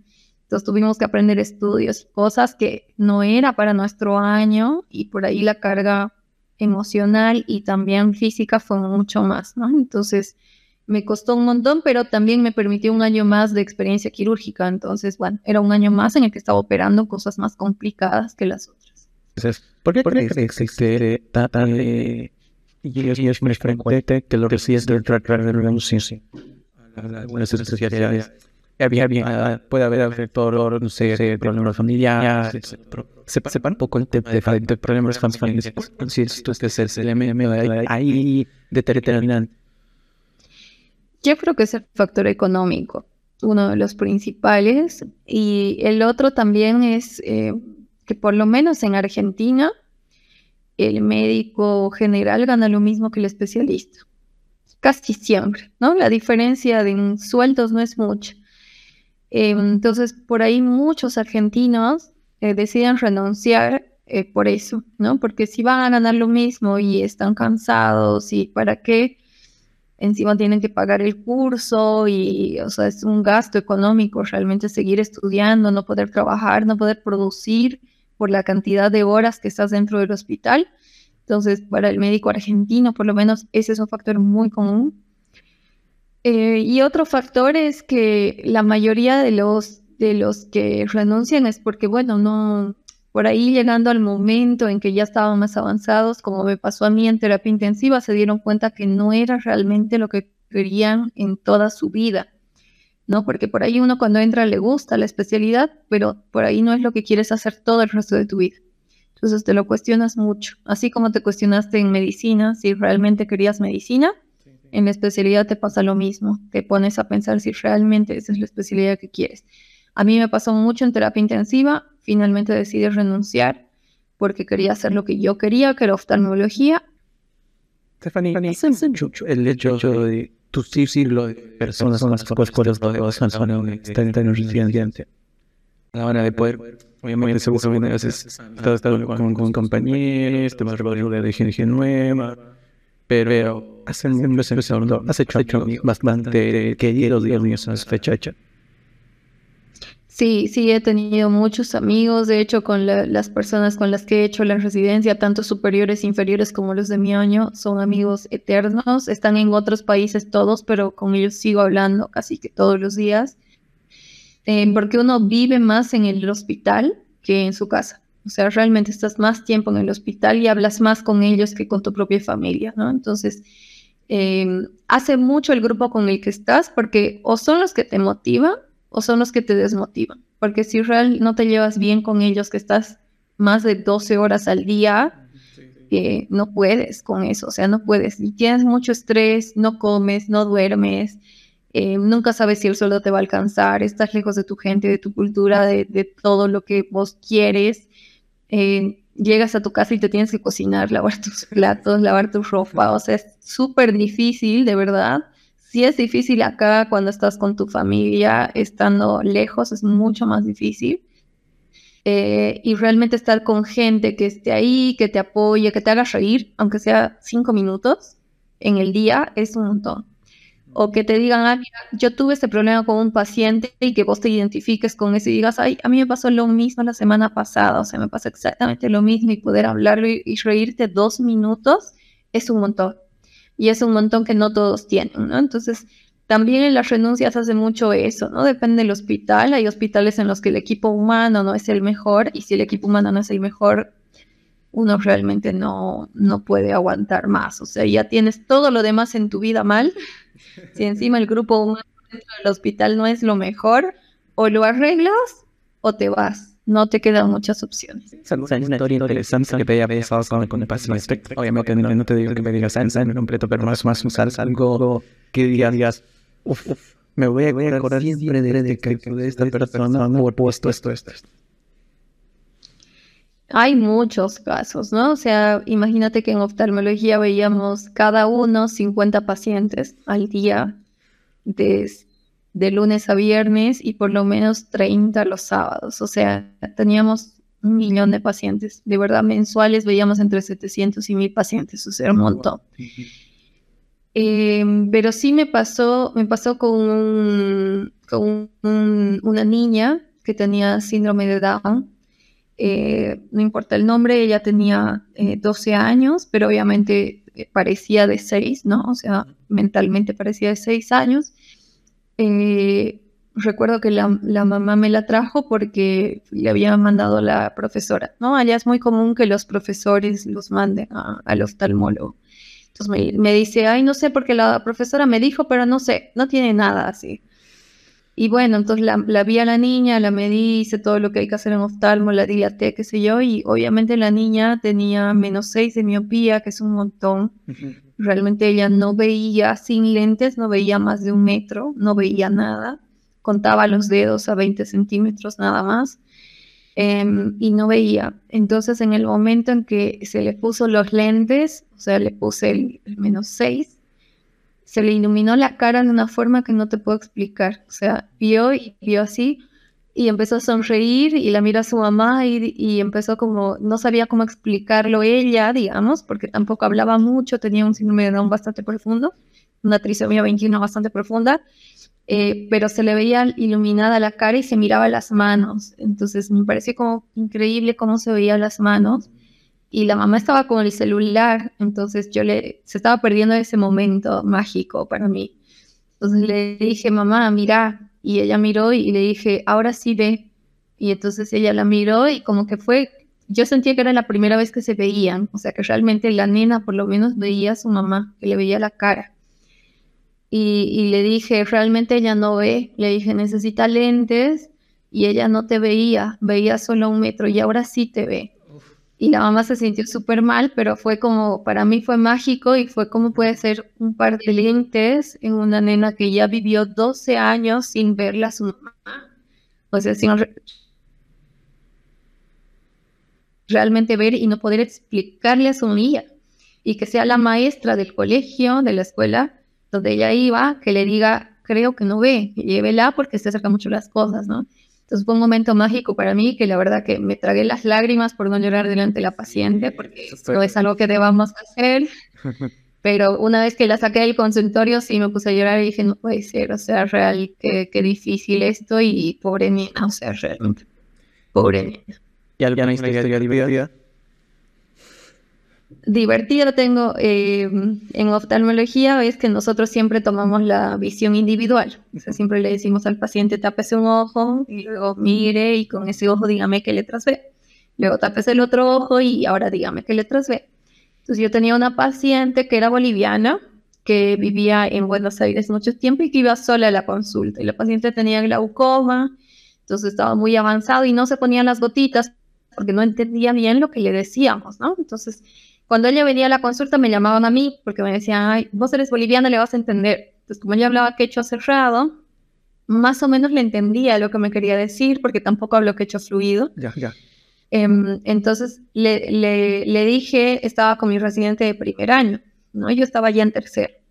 Entonces tuvimos que aprender estudios, cosas que no era para nuestro año y por ahí la carga emocional y también física fue mucho más, ¿no? Entonces me costó un montón, pero también me permitió un año más de experiencia quirúrgica. Entonces, bueno, era un año más en el que estaba operando cosas más complicadas que las otras. Entonces, ¿por qué crees que existe tanta de... Y es muy frecuente que lo recibes del tratar de renunciarse a algunas especialidades había, bien, puede haber dolor, no sé, problemas familiares, sepa un poco el tema de, problemas familiares, si esto es el ahí determinante. Yo creo que es el factor económico, uno de los principales, y el otro también es eh, que por lo menos en Argentina, el médico general gana lo mismo que el especialista. Casi siempre, ¿no? La diferencia de sueldos no es mucha. Em, entonces, por ahí muchos argentinos eh, deciden renunciar eh, por eso, ¿no? Porque si van a ganar lo mismo y están cansados y para qué, encima tienen que pagar el curso y, o sea, es un gasto económico realmente seguir estudiando, no poder trabajar, no poder producir por la cantidad de horas que estás dentro del hospital. Entonces, para el médico argentino, por lo menos, ese es un factor muy común. Eh, y otro factor es que la mayoría de los, de los que renuncian es porque, bueno, no, por ahí llegando al momento en que ya estaban más avanzados, como me pasó a mí en terapia intensiva, se dieron cuenta que no era realmente lo que querían en toda su vida, ¿no? Porque por ahí uno cuando entra le gusta la especialidad, pero por ahí no es lo que quieres hacer todo el resto de tu vida. Entonces te lo cuestionas mucho, así como te cuestionaste en medicina, si realmente querías medicina, en la especialidad te pasa lo mismo, te pones a pensar si realmente esa es la especialidad que quieres. A mí me pasó mucho en terapia intensiva, finalmente decidí renunciar porque quería hacer lo que yo quería, que era oftalmología. Stephanie, el hecho de tu círculo de personas con las cuales están en residencia. A la hora de poder, obviamente, seguro a veces estás con, con compañeros, te vas a revolver de gente nueva, pero hace has hecho, hecho bastante queridos, digamos, en esa fecha hecha. Sí, sí, he tenido muchos amigos, de hecho, con las personas con las que he hecho la residencia, tanto superiores, inferiores como los de mi año, son amigos eternos, están en otros países todos, pero con ellos sigo hablando casi que todos los días, eh, porque uno vive más en el hospital que en su casa. O sea, realmente estás más tiempo en el hospital y hablas más con ellos que con tu propia familia, ¿no? Entonces, Em, hace mucho el grupo con el que estás porque o son los que te motivan o son los que te desmotivan. Porque si real no te llevas bien con ellos, que estás más de 12 horas al día, eh, no puedes con eso, o sea, no puedes. Y tienes mucho estrés, no comes, no duermes, eh, nunca sabes si el sueldo te va a alcanzar, estás lejos de tu gente, de tu cultura, de, de todo lo que vos quieres. Eh, llegas a tu casa y te tienes que cocinar, lavar tus platos, lavar tu ropa, o sea, es súper difícil, de verdad. Sí es difícil acá cuando estás con tu familia, estando lejos, es mucho más difícil. Eh, y realmente estar con gente que esté ahí, que te apoye, que te haga reír, aunque sea cinco minutos en el día, es un montón o que te digan, ah, yo tuve este problema con un paciente y que vos te identifiques con eso y digas, ay, a mí me pasó lo mismo la semana pasada, o sea, me pasa exactamente lo mismo y poder hablarlo y, reírte dos minutos es un montón. Y es un montón que no todos tienen, ¿no? Entonces, también en las renuncias hace mucho eso, ¿no? Depende del hospital. Hay hospitales en los que el equipo humano no es el mejor y si el equipo humano no es el mejor, uno realmente no, no puede aguantar más. O sea, ya tienes todo lo demás en tu vida mal si encima el grupo humano dentro del hospital no es lo mejor, o lo arreglas o te vas. No te quedan muchas opciones. Obviamente no, te digo que me digas algo que digas, uff, me voy a, acordar. Hay muchos casos, ¿no? O sea, imagínate que en oftalmología veíamos cada uno 50 pacientes al día, de, de lunes a viernes y por lo menos 30 los sábados. O sea, teníamos un millón de pacientes. De verdad, mensuales veíamos entre 700 y 1000 pacientes, o sea, un montón. Em, pero sí me pasó, me pasó con, con una niña que tenía síndrome de Down eh, no importa el nombre, ella tenía 12 eh, años, pero obviamente eh, parecía de 6, ¿no? O sea, mentalmente parecía de 6 años. recuerdo que la, mamá me la trajo porque le había mandado la profesora, ¿no? Allá es muy común que los profesores los manden al oftalmólogo. Entonces me, me, dice, ay, no sé, porque la profesora me dijo, pero no sé, no tiene nada así. Y bueno, entonces la, vi a la niña, la medí, hice todo lo que hay que hacer en oftalmo, la dilaté, qué sé yo, y obviamente la niña tenía menos 6 de miopía, que es un montón. Realmente ella no veía sin lentes, no veía más de un metro, no veía nada. Contaba los dedos a 20 centímetros nada más. Em, y no veía. Entonces, en el momento en que se le puso los lentes, o sea, le puse el, el menos 6, se le iluminó la cara de una forma que no te puedo explicar. O sea, vio y vio así y empezó a sonreír y la mira a su mamá y, empezó como, no sabía cómo explicarlo ella, digamos, porque tampoco hablaba mucho, tenía un síndrome de Down bastante profundo, una trisomía 21 bastante profunda, eh, pero se le veía iluminada la cara y se miraba las manos. Entonces me pareció como increíble cómo se veían las manos y la mamá estaba con el celular, entonces yo le, se estaba perdiendo ese momento mágico para mí. Entonces le dije, mamá, mira, y ella miró y le dije, ahora sí ve. Y entonces ella la miró y como que fue, yo sentía que era la primera vez que se veían, o sea que realmente la nena por lo menos veía a su mamá, que le veía la cara. Y, y le dije, realmente ella no ve, le dije, necesita lentes y ella no te veía, veía solo un metro y ahora sí te ve. Y la mamá se sintió súper mal, pero fue como, para mí fue mágico y fue como puede ser un par de lentes en una nena que ya vivió 12 años sin verla a su mamá. O sea, sin realmente ver y no poder explicarle a su niña. Y que sea la maestra del colegio, de la escuela, donde ella iba, que le diga, creo que no ve, llévela porque se acerca mucho las cosas, ¿no? Entonces fue un momento mágico para mí que la verdad que me tragué las lágrimas por no llorar delante de la paciente porque no es algo que debamos hacer. Pero una vez que la saqué del consultorio sí me puse a llorar y dije, no puede ser, o sea, real, qué, qué difícil esto y pobre niña, o sea, realmente, pobre niña. ¿Y alguna historia divertida? Divertido tengo eh, en oftalmología es que nosotros siempre tomamos la visión individual. Siempre le decimos al paciente, tápese un ojo y luego mire y con ese ojo dígame qué letras ve. Luego tápese el otro ojo y ahora dígame qué letras ve. Entonces yo tenía una paciente que era boliviana, que vivía en Buenos Aires mucho tiempo y que iba sola a la consulta. Y la paciente tenía glaucoma, entonces estaba muy avanzado y no se ponían las gotitas porque no entendía bien lo que le decíamos, ¿no? Entonces cuando ella venía a la consulta me llamaban a mí porque me decían, ay, vos eres boliviana, le vas a entender. Entonces, como ella hablaba quechua cerrado, más o menos le entendía lo que me quería decir porque tampoco hablo quechua fluido. Ya, ya. Em, entonces le, le, dije, estaba con mi residente de primer año, ¿no? Yo estaba ya en tercer.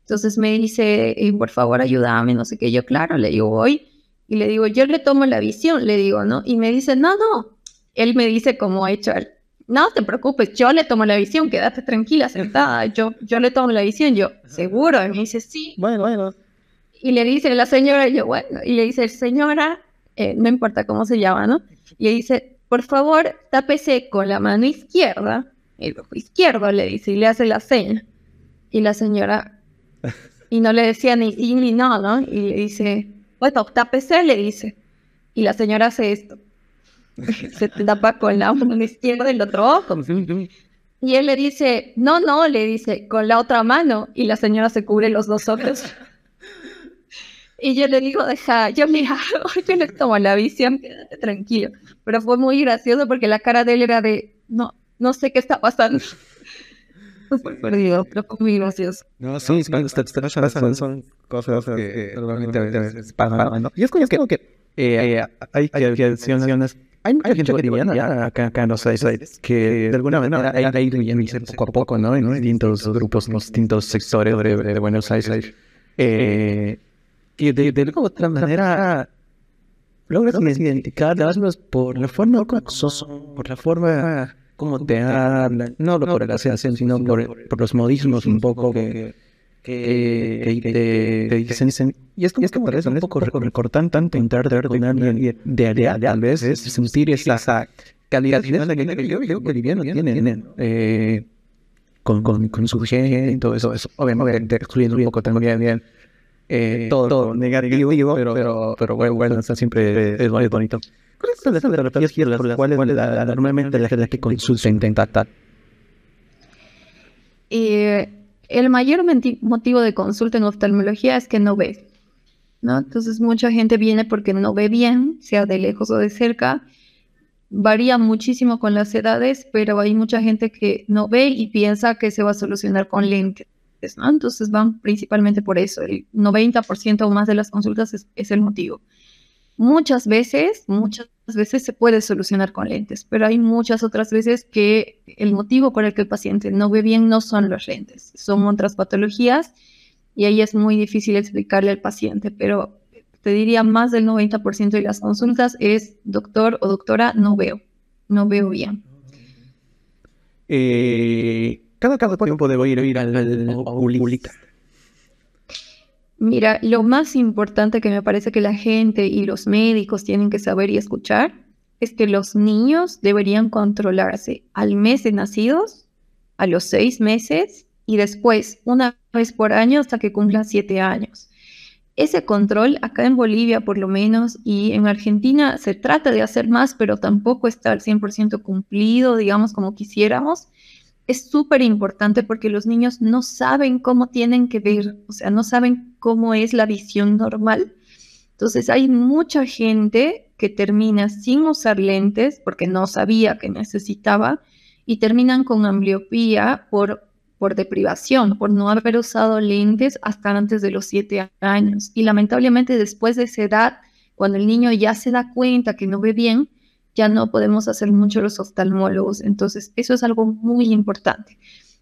Entonces me dice, eh, por favor, ayúdame, no sé qué. Yo, claro, le digo, voy. Y le digo, yo le tomo la visión, le digo, ¿no? Y me dice, no, no. Él me dice como ha hecho él no te preocupes, yo le tomo la visión, quédate tranquila, sentada, yo, yo le tomo la visión, yo, seguro, y me dice, sí. Bueno, bueno. Y le dice la señora, y yo, bueno, y le dice, señora, eh, no importa cómo se llama, ¿no? Y le dice, por favor, tápese con la mano izquierda, el ojo izquierdo, le dice, y le hace la seña. Y la señora, y no le decía ni sí ni no, ¿no? Y le dice, bueno, tápese, le dice. Y la señora hace esto. se tapa con la mano izquierda del otro ojo. Y él le dice, no, no, le dice, con la otra mano. Y la señora se cubre los dos ojos. Y yo le digo, deja, yo mira, yo le tomo la visión, quédate tranquilo. Pero fue muy gracioso porque la cara de él era de, no, no sé qué está pasando. Fue perdido, pero fue muy gracioso. No, sí, son, son cosas que normalmente a veces pasan. Y es que, que eh, hay, hay, hay hay mucha gente boliviana acá, acá en los países que de alguna manera ha ido yéndose poco a poco, ¿no? En distintos grupos, en distintos sectores de, Buenos Aires. Y de, alguna otra manera logras identificarlas por la forma como son, por la forma como te hablan, no por la sensación, sino por los modismos un poco que que te, dicen, y es como, es que parece un poco recortan tanto entrar de de, de, a veces sentir esa calidad de que yo creo que eh, con, con, con su gente y todo eso, eso obviamente excluyendo un poco también bien eh, todo, todo negativo, pero, pero, pero bueno, bueno, está siempre es, muy bonito. ¿Cuáles son las terapias por las cuales normalmente la gente que consulta intenta? Eh, el mayor motivo de consulta en oftalmología es que no ve. ¿no? Entonces mucha gente viene porque no ve bien, sea de lejos o de cerca. Varía muchísimo con las edades, pero hay mucha gente que no ve y piensa que se va a solucionar con lentes. ¿no? Entonces van principalmente por eso. El 90% o más de las consultas es el motivo. Muchas veces, muchas veces se puede solucionar con lentes, pero hay muchas otras veces que el motivo por el que el paciente no ve bien no son los lentes, son otras patologías y ahí es muy difícil explicarle al paciente, pero te diría más del 90% de las consultas es doctor o doctora, no veo, no veo bien. Eh, cada, cada tiempo debo ir, ir al, al, Mira, lo más importante que me parece que la gente y los médicos tienen que saber y escuchar es que los niños deberían controlarse al mes de nacidos, a los seis meses y después una vez por año hasta que cumplan siete años. ese control acá en Bolivia por lo menos y en Argentina se trata de hacer más, pero tampoco está al 100% cumplido, digamos, como quisiéramos. Es súper importante porque los niños no saben cómo tienen que ver, o sea, no saben cómo es la visión normal. Entonces hay mucha gente que termina sin usar lentes porque no sabía que necesitaba y terminan con ambliopía por por deprivación, por no haber usado lentes hasta antes de los siete años. Y lamentablemente después de esa edad, cuando el niño ya se da cuenta que no ve bien, ya no podemos hacer mucho los oftalmólogos. Entonces, eso es algo muy importante.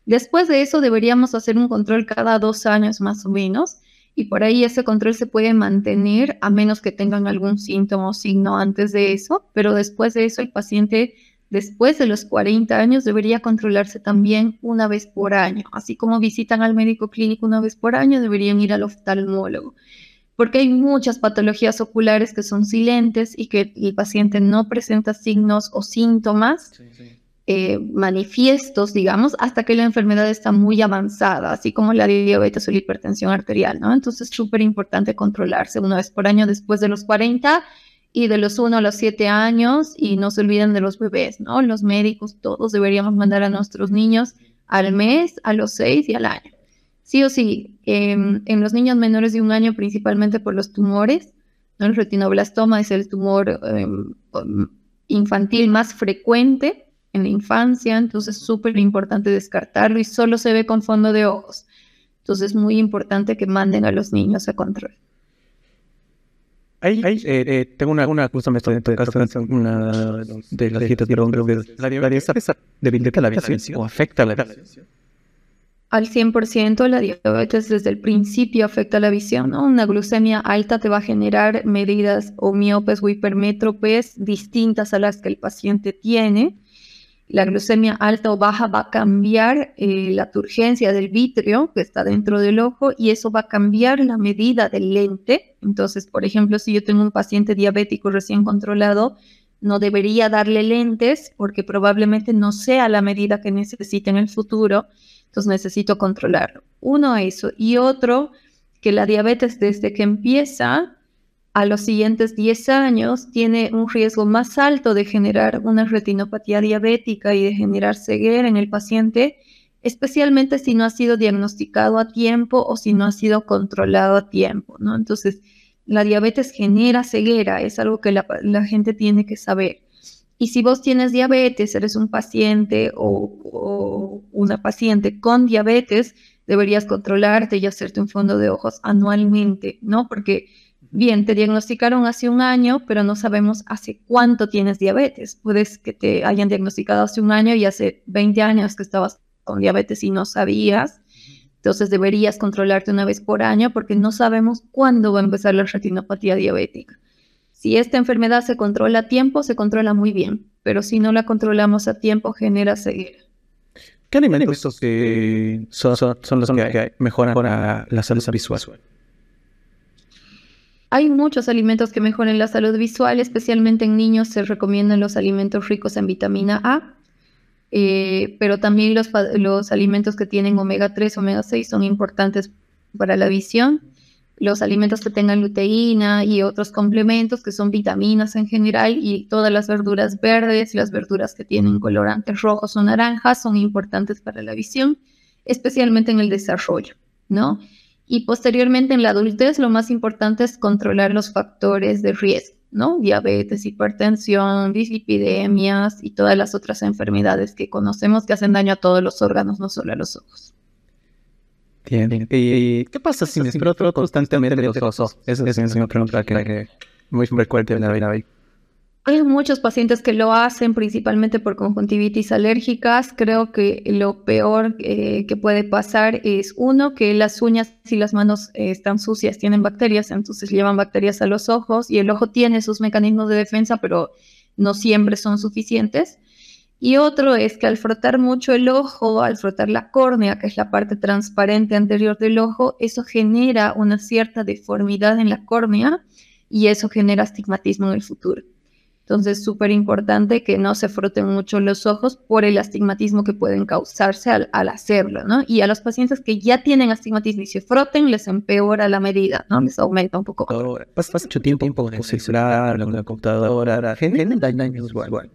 Después de eso, deberíamos hacer un control cada dos años más o menos. Y por ahí ese control se puede mantener a menos que tengan algún síntoma o signo antes de eso, pero después de eso el paciente después de los 40 años debería controlarse también una vez por año. Así como visitan al médico clínico una vez por año, deberían ir al oftalmólogo. Porque hay muchas patologías oculares que son silentes y que el paciente no presenta signos o síntomas eh, manifiestos, digamos, hasta que la enfermedad está muy avanzada, así como la diabetes o la hipertensión arterial, ¿no? Entonces es súper importante controlarse una vez por año después de los 40 y de los 1 a los 7 años y no se olviden de los bebés, ¿no? Los médicos, todos deberíamos mandar a nuestros niños al mes, a los 6 y al año. Sí o sí, em, en los niños menores de un año principalmente por los tumores. El retinoblastoma es el tumor em, um, infantil más frecuente en la infancia, entonces es súper importante descartarlo y solo se ve con fondo de ojos. Entonces es muy importante que manden a los niños a control. Eh, eh, tengo una, una cosa, me estoy de las dietas de la debilita la visión o afecta la visión. Al 100% la diabetes desde el principio afecta la visión, ¿no? Una glucemia alta te va a generar medidas o miopes o hipermétropes distintas a las que el paciente tiene la glucemia alta o baja va a cambiar eh, la turgencia del vitrio que está dentro del ojo y eso va a cambiar la medida del lente. Entonces, por ejemplo, si yo tengo un paciente diabético recién controlado, no debería darle lentes porque probablemente no sea la medida que necesite en el futuro. Entonces necesito controlarlo. Uno, eso. Y otro, que la diabetes desde que empieza a los siguientes 10 años tiene un riesgo más alto de generar una retinopatía diabética y de generar ceguera en el paciente, especialmente si no ha sido diagnosticado a tiempo o si no ha sido controlado a tiempo, ¿no? Entonces, la diabetes genera ceguera, es algo que la, gente tiene que saber. Y si vos tienes diabetes, eres un paciente o, o una paciente con diabetes, deberías controlarte y hacerte un fondo de ojos anualmente, ¿no? Porque bien, te diagnosticaron hace un año, pero no sabemos hace cuánto tienes diabetes. Puedes que te hayan diagnosticado hace un año y hace 20 años que estabas con diabetes y no sabías. Entonces deberías controlarte una vez por año porque no sabemos cuándo va a empezar la retinopatía diabética. Si esta enfermedad se controla a tiempo, se controla muy bien, pero si no la controlamos a tiempo, genera ceguera. ¿Qué alimentos son, son, los que mejoran la salud visual? Hay muchos alimentos que mejoran la salud visual, especialmente en niños se recomiendan los alimentos ricos en vitamina A, eh, pero también los, los alimentos que tienen omega 3, omega 6 son importantes para la visión. Los alimentos que tengan luteína y otros complementos que son vitaminas en general y todas las verduras verdes, las verduras que tienen colorantes rojos o naranjas son importantes para la visión, especialmente en el desarrollo, ¿no? Y posteriormente en la adultez lo más importante es controlar los factores de riesgo, ¿no? Diabetes, hipertensión, dislipidemias y todas las otras enfermedades que conocemos que hacen daño a todos los órganos, no solo a los ojos. Bien. ¿Y qué pasa si me exploto constantemente los? Esa es una pregunta que muy frecuente en la vida. Hay muchos pacientes que lo hacen principalmente por conjuntivitis alérgicas. Creo que lo peor eh, que puede pasar es uno, que las uñas y las manos eh, están sucias, tienen bacterias, entonces llevan bacterias a los ojos y el ojo tiene sus mecanismos de defensa, pero no siempre son suficientes. Y otro es que al frotar mucho el ojo, al frotar la córnea, que es la parte transparente anterior del ojo, eso genera una cierta deformidad en la córnea y eso genera astigmatismo en el futuro. Entonces, súper importante que no se froten mucho los ojos por el astigmatismo que pueden causarse al, hacerlo, ¿no? Y a los pacientes que ya tienen astigmatismo y se froten, les empeora la medida, ¿no? Les aumenta un poco. Pasa mucho tiempo con la computadora, generan daños igual.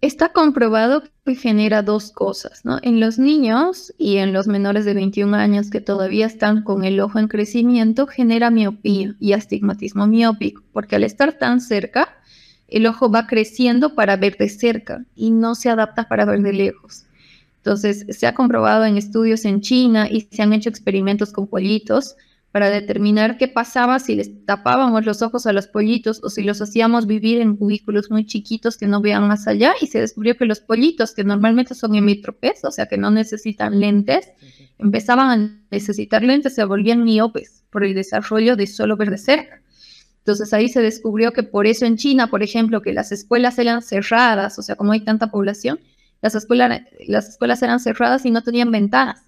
Está comprobado que genera dos cosas, ¿no? En los niños y en los menores de 21 años que todavía están con el ojo en crecimiento, genera miopía y astigmatismo miópico, porque al estar tan cerca, el ojo va creciendo para ver de cerca y no se adapta para ver de lejos. Entonces, se ha comprobado en estudios en China y se han hecho experimentos con pollitos para determinar qué pasaba si les tapábamos los ojos a los pollitos o si los hacíamos vivir en cubículos muy chiquitos que no vean más allá y se descubrió que los pollitos que normalmente son hemitropes, o sea que no necesitan lentes, empezaban a necesitar lentes, se volvían miopes por el desarrollo de solo ver de cerca. Entonces ahí se descubrió que por eso en China, por ejemplo, que las escuelas eran cerradas, o sea, como hay tanta población, las escuelas, las escuelas eran cerradas y no tenían ventanas.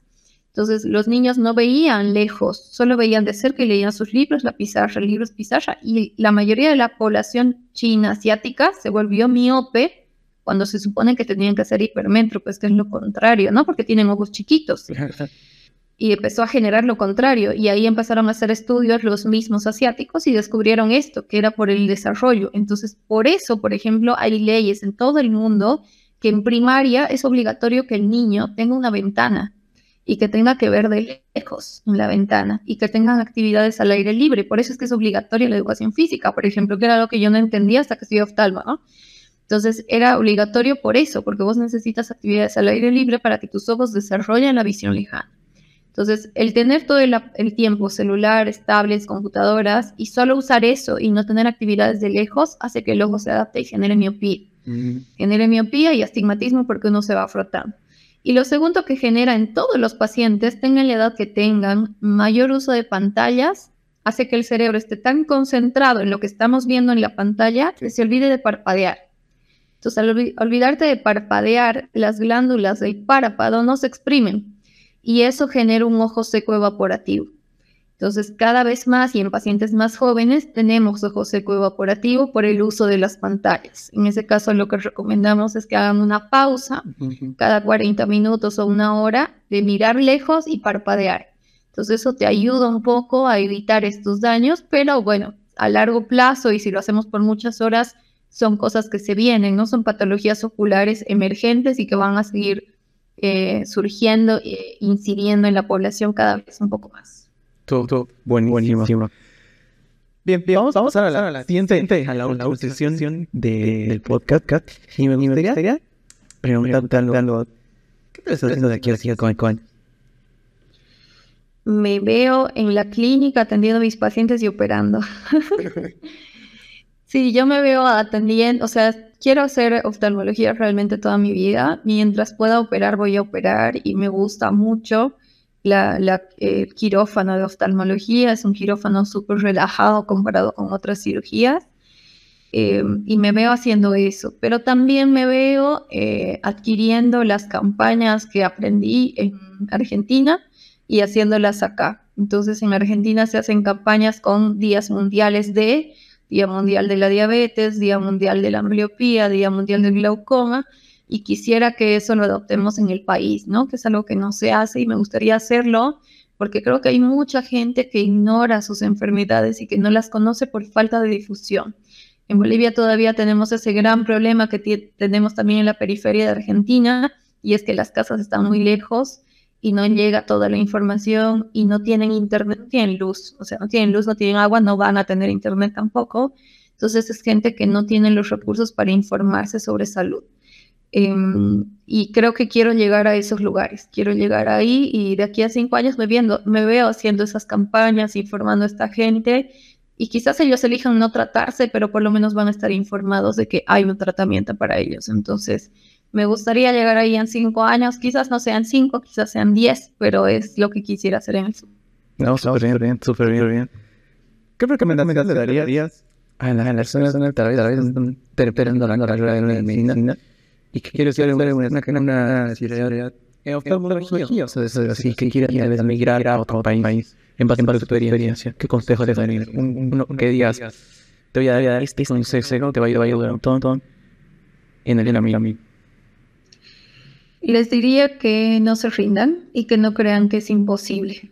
Entonces los niños no veían lejos, solo veían de cerca y leían sus libros, la pizarra, libros, pizarra. Y la mayoría de la población china asiática se volvió miope cuando se supone que tenían que ser hipermétropes, que es lo contrario, ¿no? Porque tienen ojos chiquitos. Y empezó a generar lo contrario. Y ahí empezaron a hacer estudios los mismos asiáticos y descubrieron esto, que era por el desarrollo. Entonces, por eso, por ejemplo, hay leyes en todo el mundo que en primaria es obligatorio que el niño tenga una ventana y que tenga que ver de lejos en la ventana y que tengan actividades al aire libre. Por eso es que es obligatoria la educación física, por ejemplo, que era lo que yo no entendía hasta que estudié oftalmo, ¿no? Entonces era obligatorio por eso, porque vos necesitas actividades al aire libre para que tus ojos desarrollen la visión lejana. Entonces, el tener todo el, tiempo celulares, tablets, computadoras y solo usar eso y no tener actividades de lejos hace que el ojo se adapte y genere miopía. Genere miopía y astigmatismo porque uno se va frotando. Y lo segundo que genera en todos los pacientes, tengan la edad que tengan, mayor uso de pantallas, hace que el cerebro esté tan concentrado en lo que estamos viendo en la pantalla que se olvide de parpadear. Entonces, al olvidarte de parpadear, las glándulas del párpado no se exprimen y eso genera un ojo seco evaporativo. Entonces, cada vez más y en pacientes más jóvenes tenemos ojo seco evaporativo por el uso de las pantallas. En ese caso, lo que recomendamos es que hagan una pausa cada 40 minutos o una hora de mirar lejos y parpadear. Entonces, eso te ayuda un poco a evitar estos daños, pero bueno, a largo plazo y si lo hacemos por muchas horas, son cosas que se vienen, no son patologías oculares emergentes y que van a seguir eh, surgiendo e incidiendo en la población cada vez un poco más. Todo, buenísimo. Bien, bien, vamos, vamos a la, a la siguiente, a la, última sesión de, del podcast. Y me gustaría preguntarlo, ¿qué te estás haciendo de aquí a con con? Me veo en la clínica atendiendo a mis pacientes y operando. sí, yo me veo atendiendo, o sea, quiero hacer oftalmología realmente toda mi vida. Mientras pueda operar, voy a operar y me gusta mucho la, la eh, quirófano de oftalmología, es un quirófano súper relajado comparado con otras cirugías. Eh, y me veo haciendo eso, pero también me veo eh, adquiriendo las campañas que aprendí en Argentina y haciéndolas acá. Entonces en Argentina se hacen campañas con días mundiales de Día Mundial de la Diabetes, Día Mundial de la Ambliopía, Día Mundial del Glaucoma, y quisiera que eso lo adoptemos en el país, ¿no? Que es algo que no se hace y me gustaría hacerlo porque creo que hay mucha gente que ignora sus enfermedades y que no las conoce por falta de difusión. En Bolivia todavía tenemos ese gran problema que tenemos también en la periferia de Argentina y es que las casas están muy lejos y no llega toda la información y no tienen internet, no tienen luz, o sea, no tienen luz, no tienen agua, no van a tener internet tampoco. Entonces es gente que no tiene los recursos para informarse sobre salud. Em, y creo que quiero llegar a esos lugares, quiero llegar ahí y de aquí a cinco años me, viendo, me veo haciendo esas campañas, informando a esta gente y quizás ellos elijan no tratarse, pero por lo menos van a estar informados de que hay un tratamiento para ellos. Entonces, me gustaría llegar ahí en cinco años, quizás no sean cinco, quizás sean diez, pero es lo que quisiera hacer en el futuro. No, súper bien, súper bien, bien. ¿Qué recomendaciones le darías a las personas que están la carrera de medicina? Y que quiero ser una, una, una ciudad en oftalmología, o sea, así que quiere migrar a otro país en base a tu experiencia, ¿qué consejos te darías? Uno que digas, te voy a dar este consejo, te va a ayudar un montón en el camino. Les diría que no se rindan y que no crean que es imposible.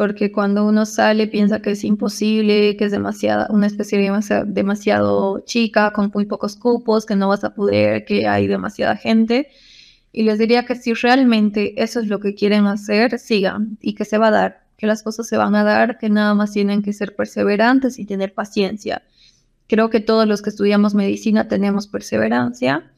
Porque cuando uno sale piensa que es imposible, que es demasiada, una especialidad demasiado chica, con muy pocos cupos, que no vas a poder, que hay demasiada gente. Y les diría que si realmente eso es lo que quieren hacer, sigan y que se va a dar, que las cosas se van a dar, que nada más tienen que ser perseverantes y tener paciencia. Creo que todos los que estudiamos medicina tenemos perseverancia,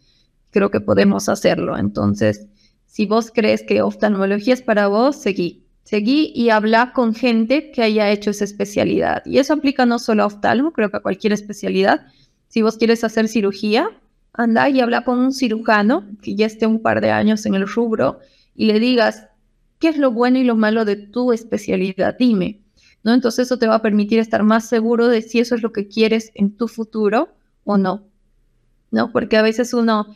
creo que podemos hacerlo. Entonces, si vos crees que oftalmología es para vos, seguí. Seguí y habla con gente que haya hecho esa especialidad. Y eso aplica no solo a oftalmo, creo que a cualquier especialidad. Si vos quieres hacer cirugía, anda y habla con un cirujano que ya esté un par de años en el rubro y le digas, ¿qué es lo bueno y lo malo de tu especialidad? Dime, ¿no? Entonces eso te va a permitir estar más seguro de si eso es lo que quieres en tu futuro o no, ¿no? Porque a veces uno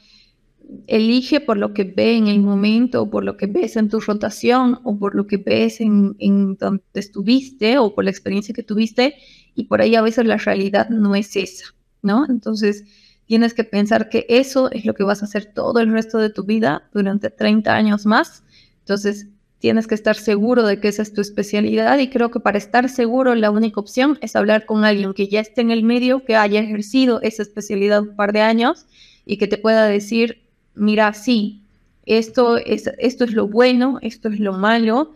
elige por lo que ve en el momento, por lo que ves en tu rotación, o por lo que ves en, en donde estuviste, o por la experiencia que tuviste, y por ahí a veces la realidad no es esa, ¿no? Entonces, tienes que pensar que eso es lo que vas a hacer todo el resto de tu vida durante 30 años más. Entonces, tienes que estar seguro de que esa es tu especialidad y creo que para estar seguro la única opción es hablar con alguien que ya esté en el medio, que haya ejercido esa especialidad un par de años y que te pueda decir, mira, sí, esto es, esto es lo bueno, esto es lo malo,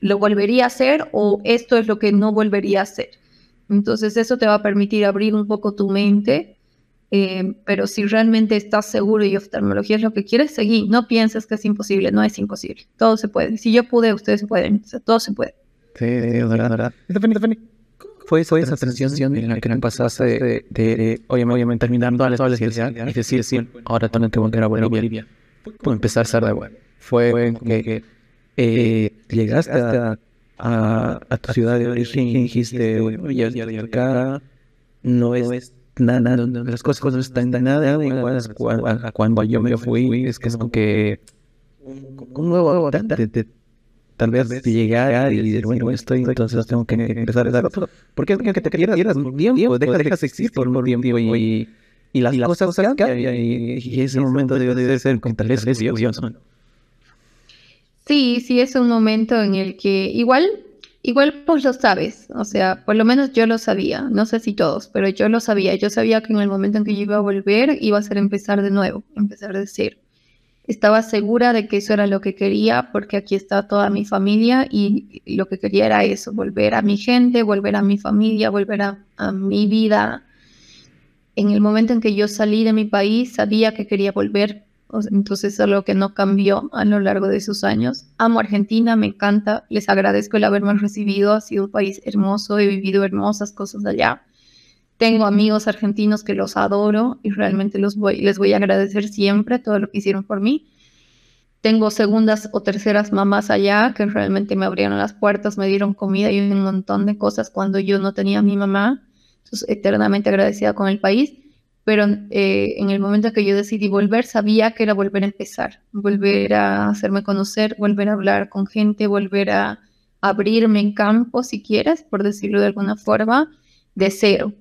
lo volvería a hacer o esto es lo que no volvería a hacer. Entonces eso te va a permitir abrir un poco tu mente eh, pero si realmente estás seguro y oftalmología es lo que quieres seguir, no pienses que es imposible, no es imposible. Todo se puede. Si yo pude, ustedes pueden. todo se puede. Sí, de verdad, verdad. Fue, fue esa transición en la que me pasaste de, de, obviamente, terminando a la especialidad y decir, sí, ahora tengo que volver a Bolivia. Fue empezar a ser de bueno. Fue que eh, llegaste a, a, a, tu ciudad de origen y dijiste, oye, acá no es nada, las cosas no están nada igual a cuando yo me fui, es que es como que un nuevo de, tal vez llegar y decir, bueno, estoy, entonces tengo que empezar a dar porque es que te quieras un tiempo, dejas de existir por un tiempo y, y las, cosas cambian y, y ese momento debe ser con tal vez Sí, sí, es un momento en el que igual Igual pues lo sabes, o sea, por lo menos yo lo sabía, no sé si todos, pero yo lo sabía, yo sabía que en el momento en que yo iba a volver iba a ser empezar de nuevo, empezar de cero. Estaba segura de que eso era lo que quería porque aquí está toda mi familia y lo que quería era eso, volver a mi gente, volver a mi familia, volver a, mi vida. En el momento en que yo salí de mi país sabía que quería volver entonces es algo que no cambió a lo largo de esos años. Amo Argentina, me encanta, les agradezco el haberme recibido, ha sido un país hermoso, he vivido hermosas cosas allá. Tengo amigos argentinos que los adoro y realmente los voy, les voy a agradecer siempre todo lo que hicieron por mí. Tengo segundas o terceras mamás allá que realmente me abrieron las puertas, me dieron comida y un montón de cosas cuando yo no tenía a mi mamá. Entonces, eternamente agradecida con el país pero eh, en el momento que yo decidí volver, sabía que era volver a empezar, volver a hacerme conocer, volver a hablar con gente, volver a abrirme en campo, si quieres, por decirlo de alguna forma, de cero,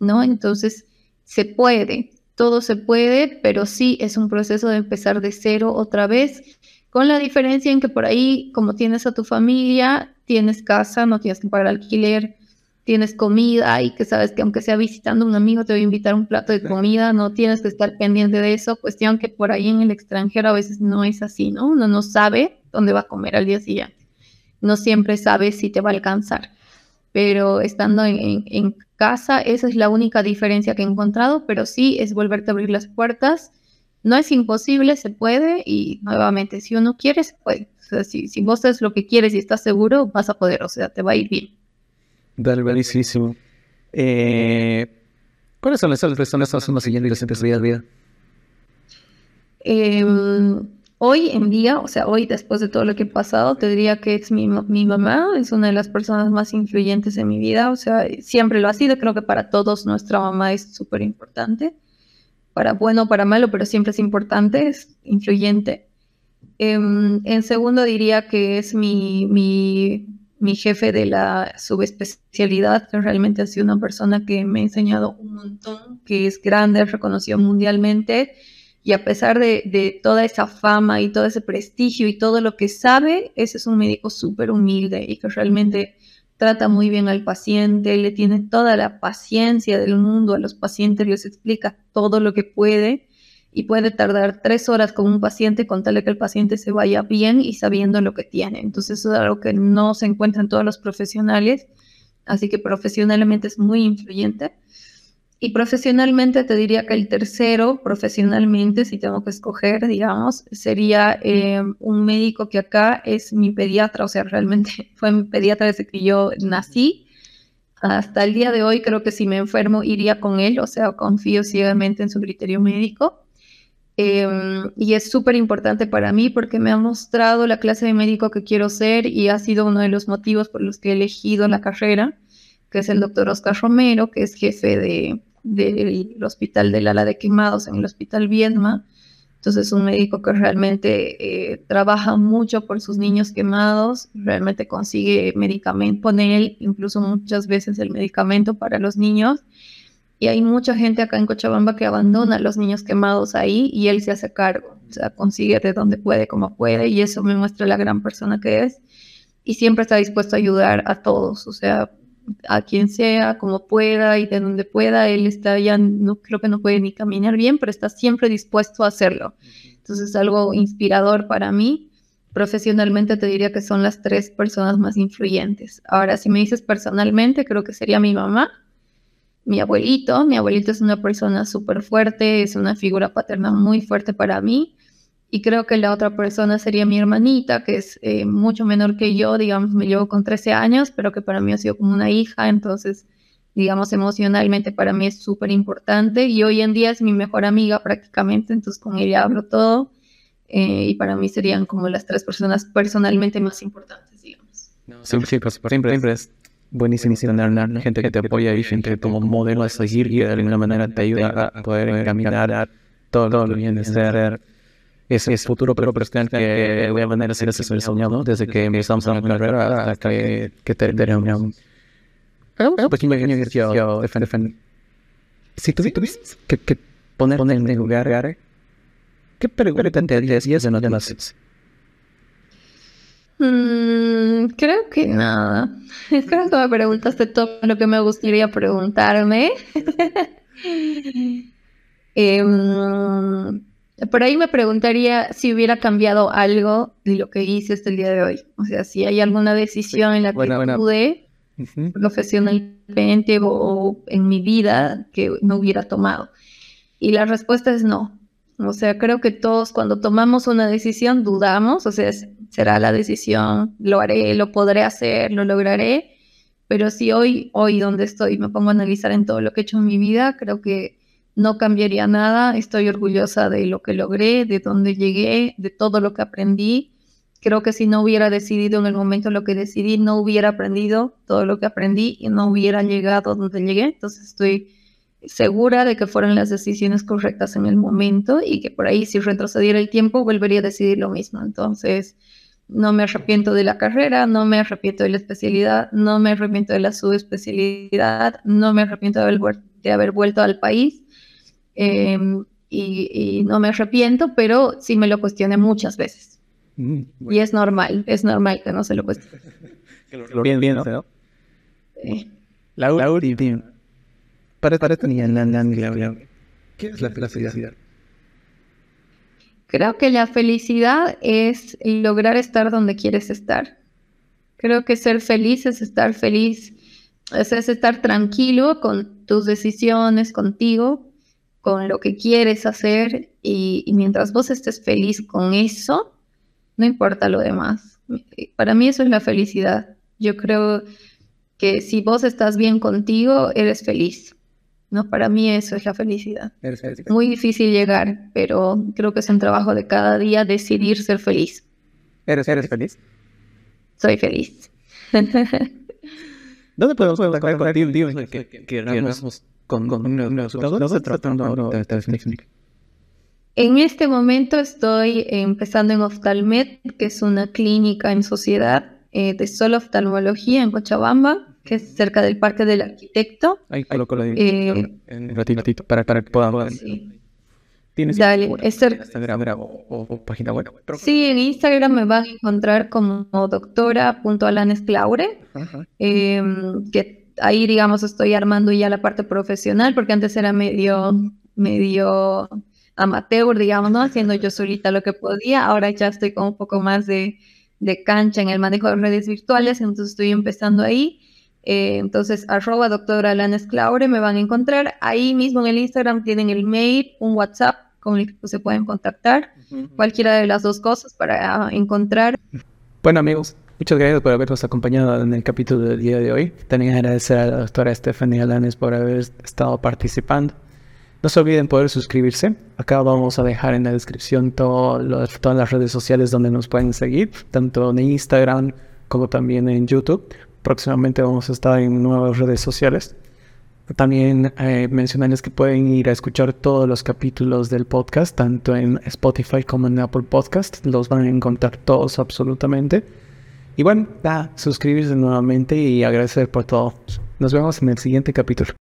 ¿no? Entonces, se puede, todo se puede, pero sí es un proceso de empezar de cero otra vez, con la diferencia en que por ahí, como tienes a tu familia, tienes casa, no tienes que pagar alquiler, tienes comida y que sabes que aunque sea visitando un amigo te voy a invitar un plato de comida, no tienes que estar pendiente de eso, cuestión que por ahí en el extranjero a veces no es así, ¿no? Uno no sabe dónde va a comer al día siguiente, no siempre sabe si te va a alcanzar, pero estando en, en casa esa es la única diferencia que he encontrado, pero sí es volverte a abrir las puertas. No es imposible, se puede y nuevamente, si uno quiere, se puede. O sea, si, si vos es lo que quieres y estás seguro, vas a poder, o sea, te va a ir bien. Dale, buenísimo. Eh, ¿Cuáles son las personas que siguiendo y los de vida? Em, hoy en día, o sea, hoy después de todo lo que he pasado, te diría que es mi, mi mamá, es una de las personas más influyentes en mi vida, o sea, siempre lo ha sido, creo que para todos nuestra mamá es súper importante, para bueno o para malo, pero siempre es importante, es influyente. Em, en segundo diría que es mi, mi mi jefe de la subespecialidad, que realmente ha sido una persona que me ha enseñado un montón, que es grande, reconocido mundialmente, y a pesar de, de, toda esa fama y todo ese prestigio y todo lo que sabe, ese es un médico súper humilde y que realmente trata muy bien al paciente, le tiene toda la paciencia del mundo a los pacientes, les explica todo lo que puede y puede tardar tres horas con un paciente con tal de que el paciente se vaya bien y sabiendo lo que tiene. Entonces eso es algo que no se encuentra en todos los profesionales, así que profesionalmente es muy influyente. Y profesionalmente te diría que el tercero, profesionalmente, si tengo que escoger, digamos, sería eh, un médico que acá es mi pediatra, o sea, realmente fue mi pediatra desde que yo nací. Hasta el día de hoy creo que si me enfermo iría con él, o sea, confío ciegamente en su criterio médico. Em, y es súper importante para mí porque me ha mostrado la clase de médico que quiero ser y ha sido uno de los motivos por los que he elegido la carrera, que es el doctor Oscar Romero, que es jefe de, del Hospital del Ala de Quemados en el Hospital Viedma. Entonces, un médico que realmente eh, trabaja mucho por sus niños quemados, realmente consigue medicamento, pone él incluso muchas veces el medicamento para los niños. Y hay mucha gente acá en Cochabamba que abandona a los niños quemados ahí y él se hace cargo, o sea, consigue de donde puede, como puede, y eso me muestra la gran persona que es. Y siempre está dispuesto a ayudar a todos, o sea, a quien sea, como pueda y de donde pueda. Él está ya, no creo que no puede ni caminar bien, pero está siempre dispuesto a hacerlo. Entonces es algo inspirador para mí. Profesionalmente te diría que son las tres personas más influyentes. Ahora, si me dices personalmente, creo que sería mi mamá, mi abuelito. Mi abuelito es una persona súper fuerte, es una figura paterna muy fuerte para mí y creo que la otra persona sería mi hermanita, que es eh, mucho menor que yo, digamos, me llevo con 13 años, pero que para mí ha sido como una hija, entonces, digamos, emocionalmente para mí es súper importante y hoy en día es mi mejor amiga prácticamente, entonces con ella hablo todo eh, y para mí serían como las tres personas personalmente más importantes, digamos. Sí, sí, pues, siempre, siempre es buenísimo tener gente que te apoya y gente como modelo a seguir y de alguna manera te ayuda a poder caminar todo, todo lo bien de ser ese es futuro, pero presente que voy a manera ser ese soñado desde que empezamos la carrera hasta que, que terminamos. Un pequeño ejercicio de Si tuvieras que, que poner en el lugar, ¿qué pregunta te harías en las mm, creo que nada. Creo que me preguntaste todo lo que me gustaría preguntarme. eh, por ahí me preguntaría si hubiera cambiado algo de lo que hice hasta el día de hoy. O sea, si hay alguna decisión en la que pude profesionalmente o, en mi vida que no hubiera tomado. Y la respuesta es no. O sea, creo que todos cuando tomamos una decisión dudamos, o sea, será la decisión, lo haré, lo podré hacer, lo lograré. Pero si hoy, hoy donde estoy, me pongo a analizar en todo lo que he hecho en mi vida, creo que no cambiaría nada, estoy orgullosa de lo que logré, de dónde llegué, de todo lo que aprendí. Creo que si no hubiera decidido en el momento lo que decidí, no hubiera aprendido todo lo que aprendí y no hubiera llegado donde llegué. Entonces estoy segura de que fueron las decisiones correctas en el momento y que por ahí si retrocediera el tiempo volvería a decidir lo mismo. Entonces no me arrepiento de la carrera, no me arrepiento de la especialidad, no me arrepiento de la subespecialidad, no me arrepiento de haber vuelto al país Em, y, no me arrepiento, pero sí me lo cuestioné muchas veces. Mm, y es normal, es normal que no se lo cuestione. bien, bien, ¿no? La, la última. Para, para esta niña, ¿qué es la felicidad? Creo que la felicidad es lograr estar donde quieres estar. Creo que ser feliz es estar feliz, es estar tranquilo con tus decisiones, contigo, con lo que quieres hacer y, mientras vos estés feliz con eso, no importa lo demás. Para mí eso es la felicidad. Yo creo que si vos estás bien contigo, eres feliz. No, para mí eso es la felicidad. Muy difícil llegar, pero creo que es un trabajo de cada día decidir ser feliz. ¿Eres, eres feliz? Soy feliz. ¿Dónde podemos encontrar contigo? Que, que, que, en este momento estoy empezando en Oftalmed, que es una clínica en sociedad eh, de solo oftalmología en Cochabamba, que es cerca del Parque del Arquitecto. Ahí coloco la Eh, en un ratito para, para que sí. ¿Tienes Dale, es. Instagram o, o- o página web? Sí, en Instagram me van a encontrar como doctora.alanesclaure, eh, que ahí, digamos, estoy armando ya la parte profesional, porque antes era medio, medio amateur, digamos, ¿no? Haciendo yo solita lo que podía, ahora ya estoy con un poco más de, de cancha en el manejo de redes virtuales, entonces estoy empezando ahí. Eh, entonces, arroba doctora Alanes Claure me van a encontrar. Ahí mismo en el Instagram tienen el mail, un WhatsApp con el que se pueden contactar. Cualquiera de las dos cosas para encontrar. Bueno amigos, muchas gracias por habernos acompañado en el capítulo del día de hoy. También agradecer a la doctora Stephanie Alanes por haber estado participando. No se olviden poder suscribirse. Acá vamos a dejar en la descripción todas las redes sociales donde nos pueden seguir, tanto en Instagram como también en YouTube. Próximamente vamos a estar en nuevas redes sociales. También eh, mencionarles que pueden ir a escuchar todos los capítulos del podcast, tanto en Spotify como en Apple Podcast. Los van a encontrar todos absolutamente. Y bueno, nada, suscribirse nuevamente y agradecer por todo. Nos vemos en el siguiente capítulo.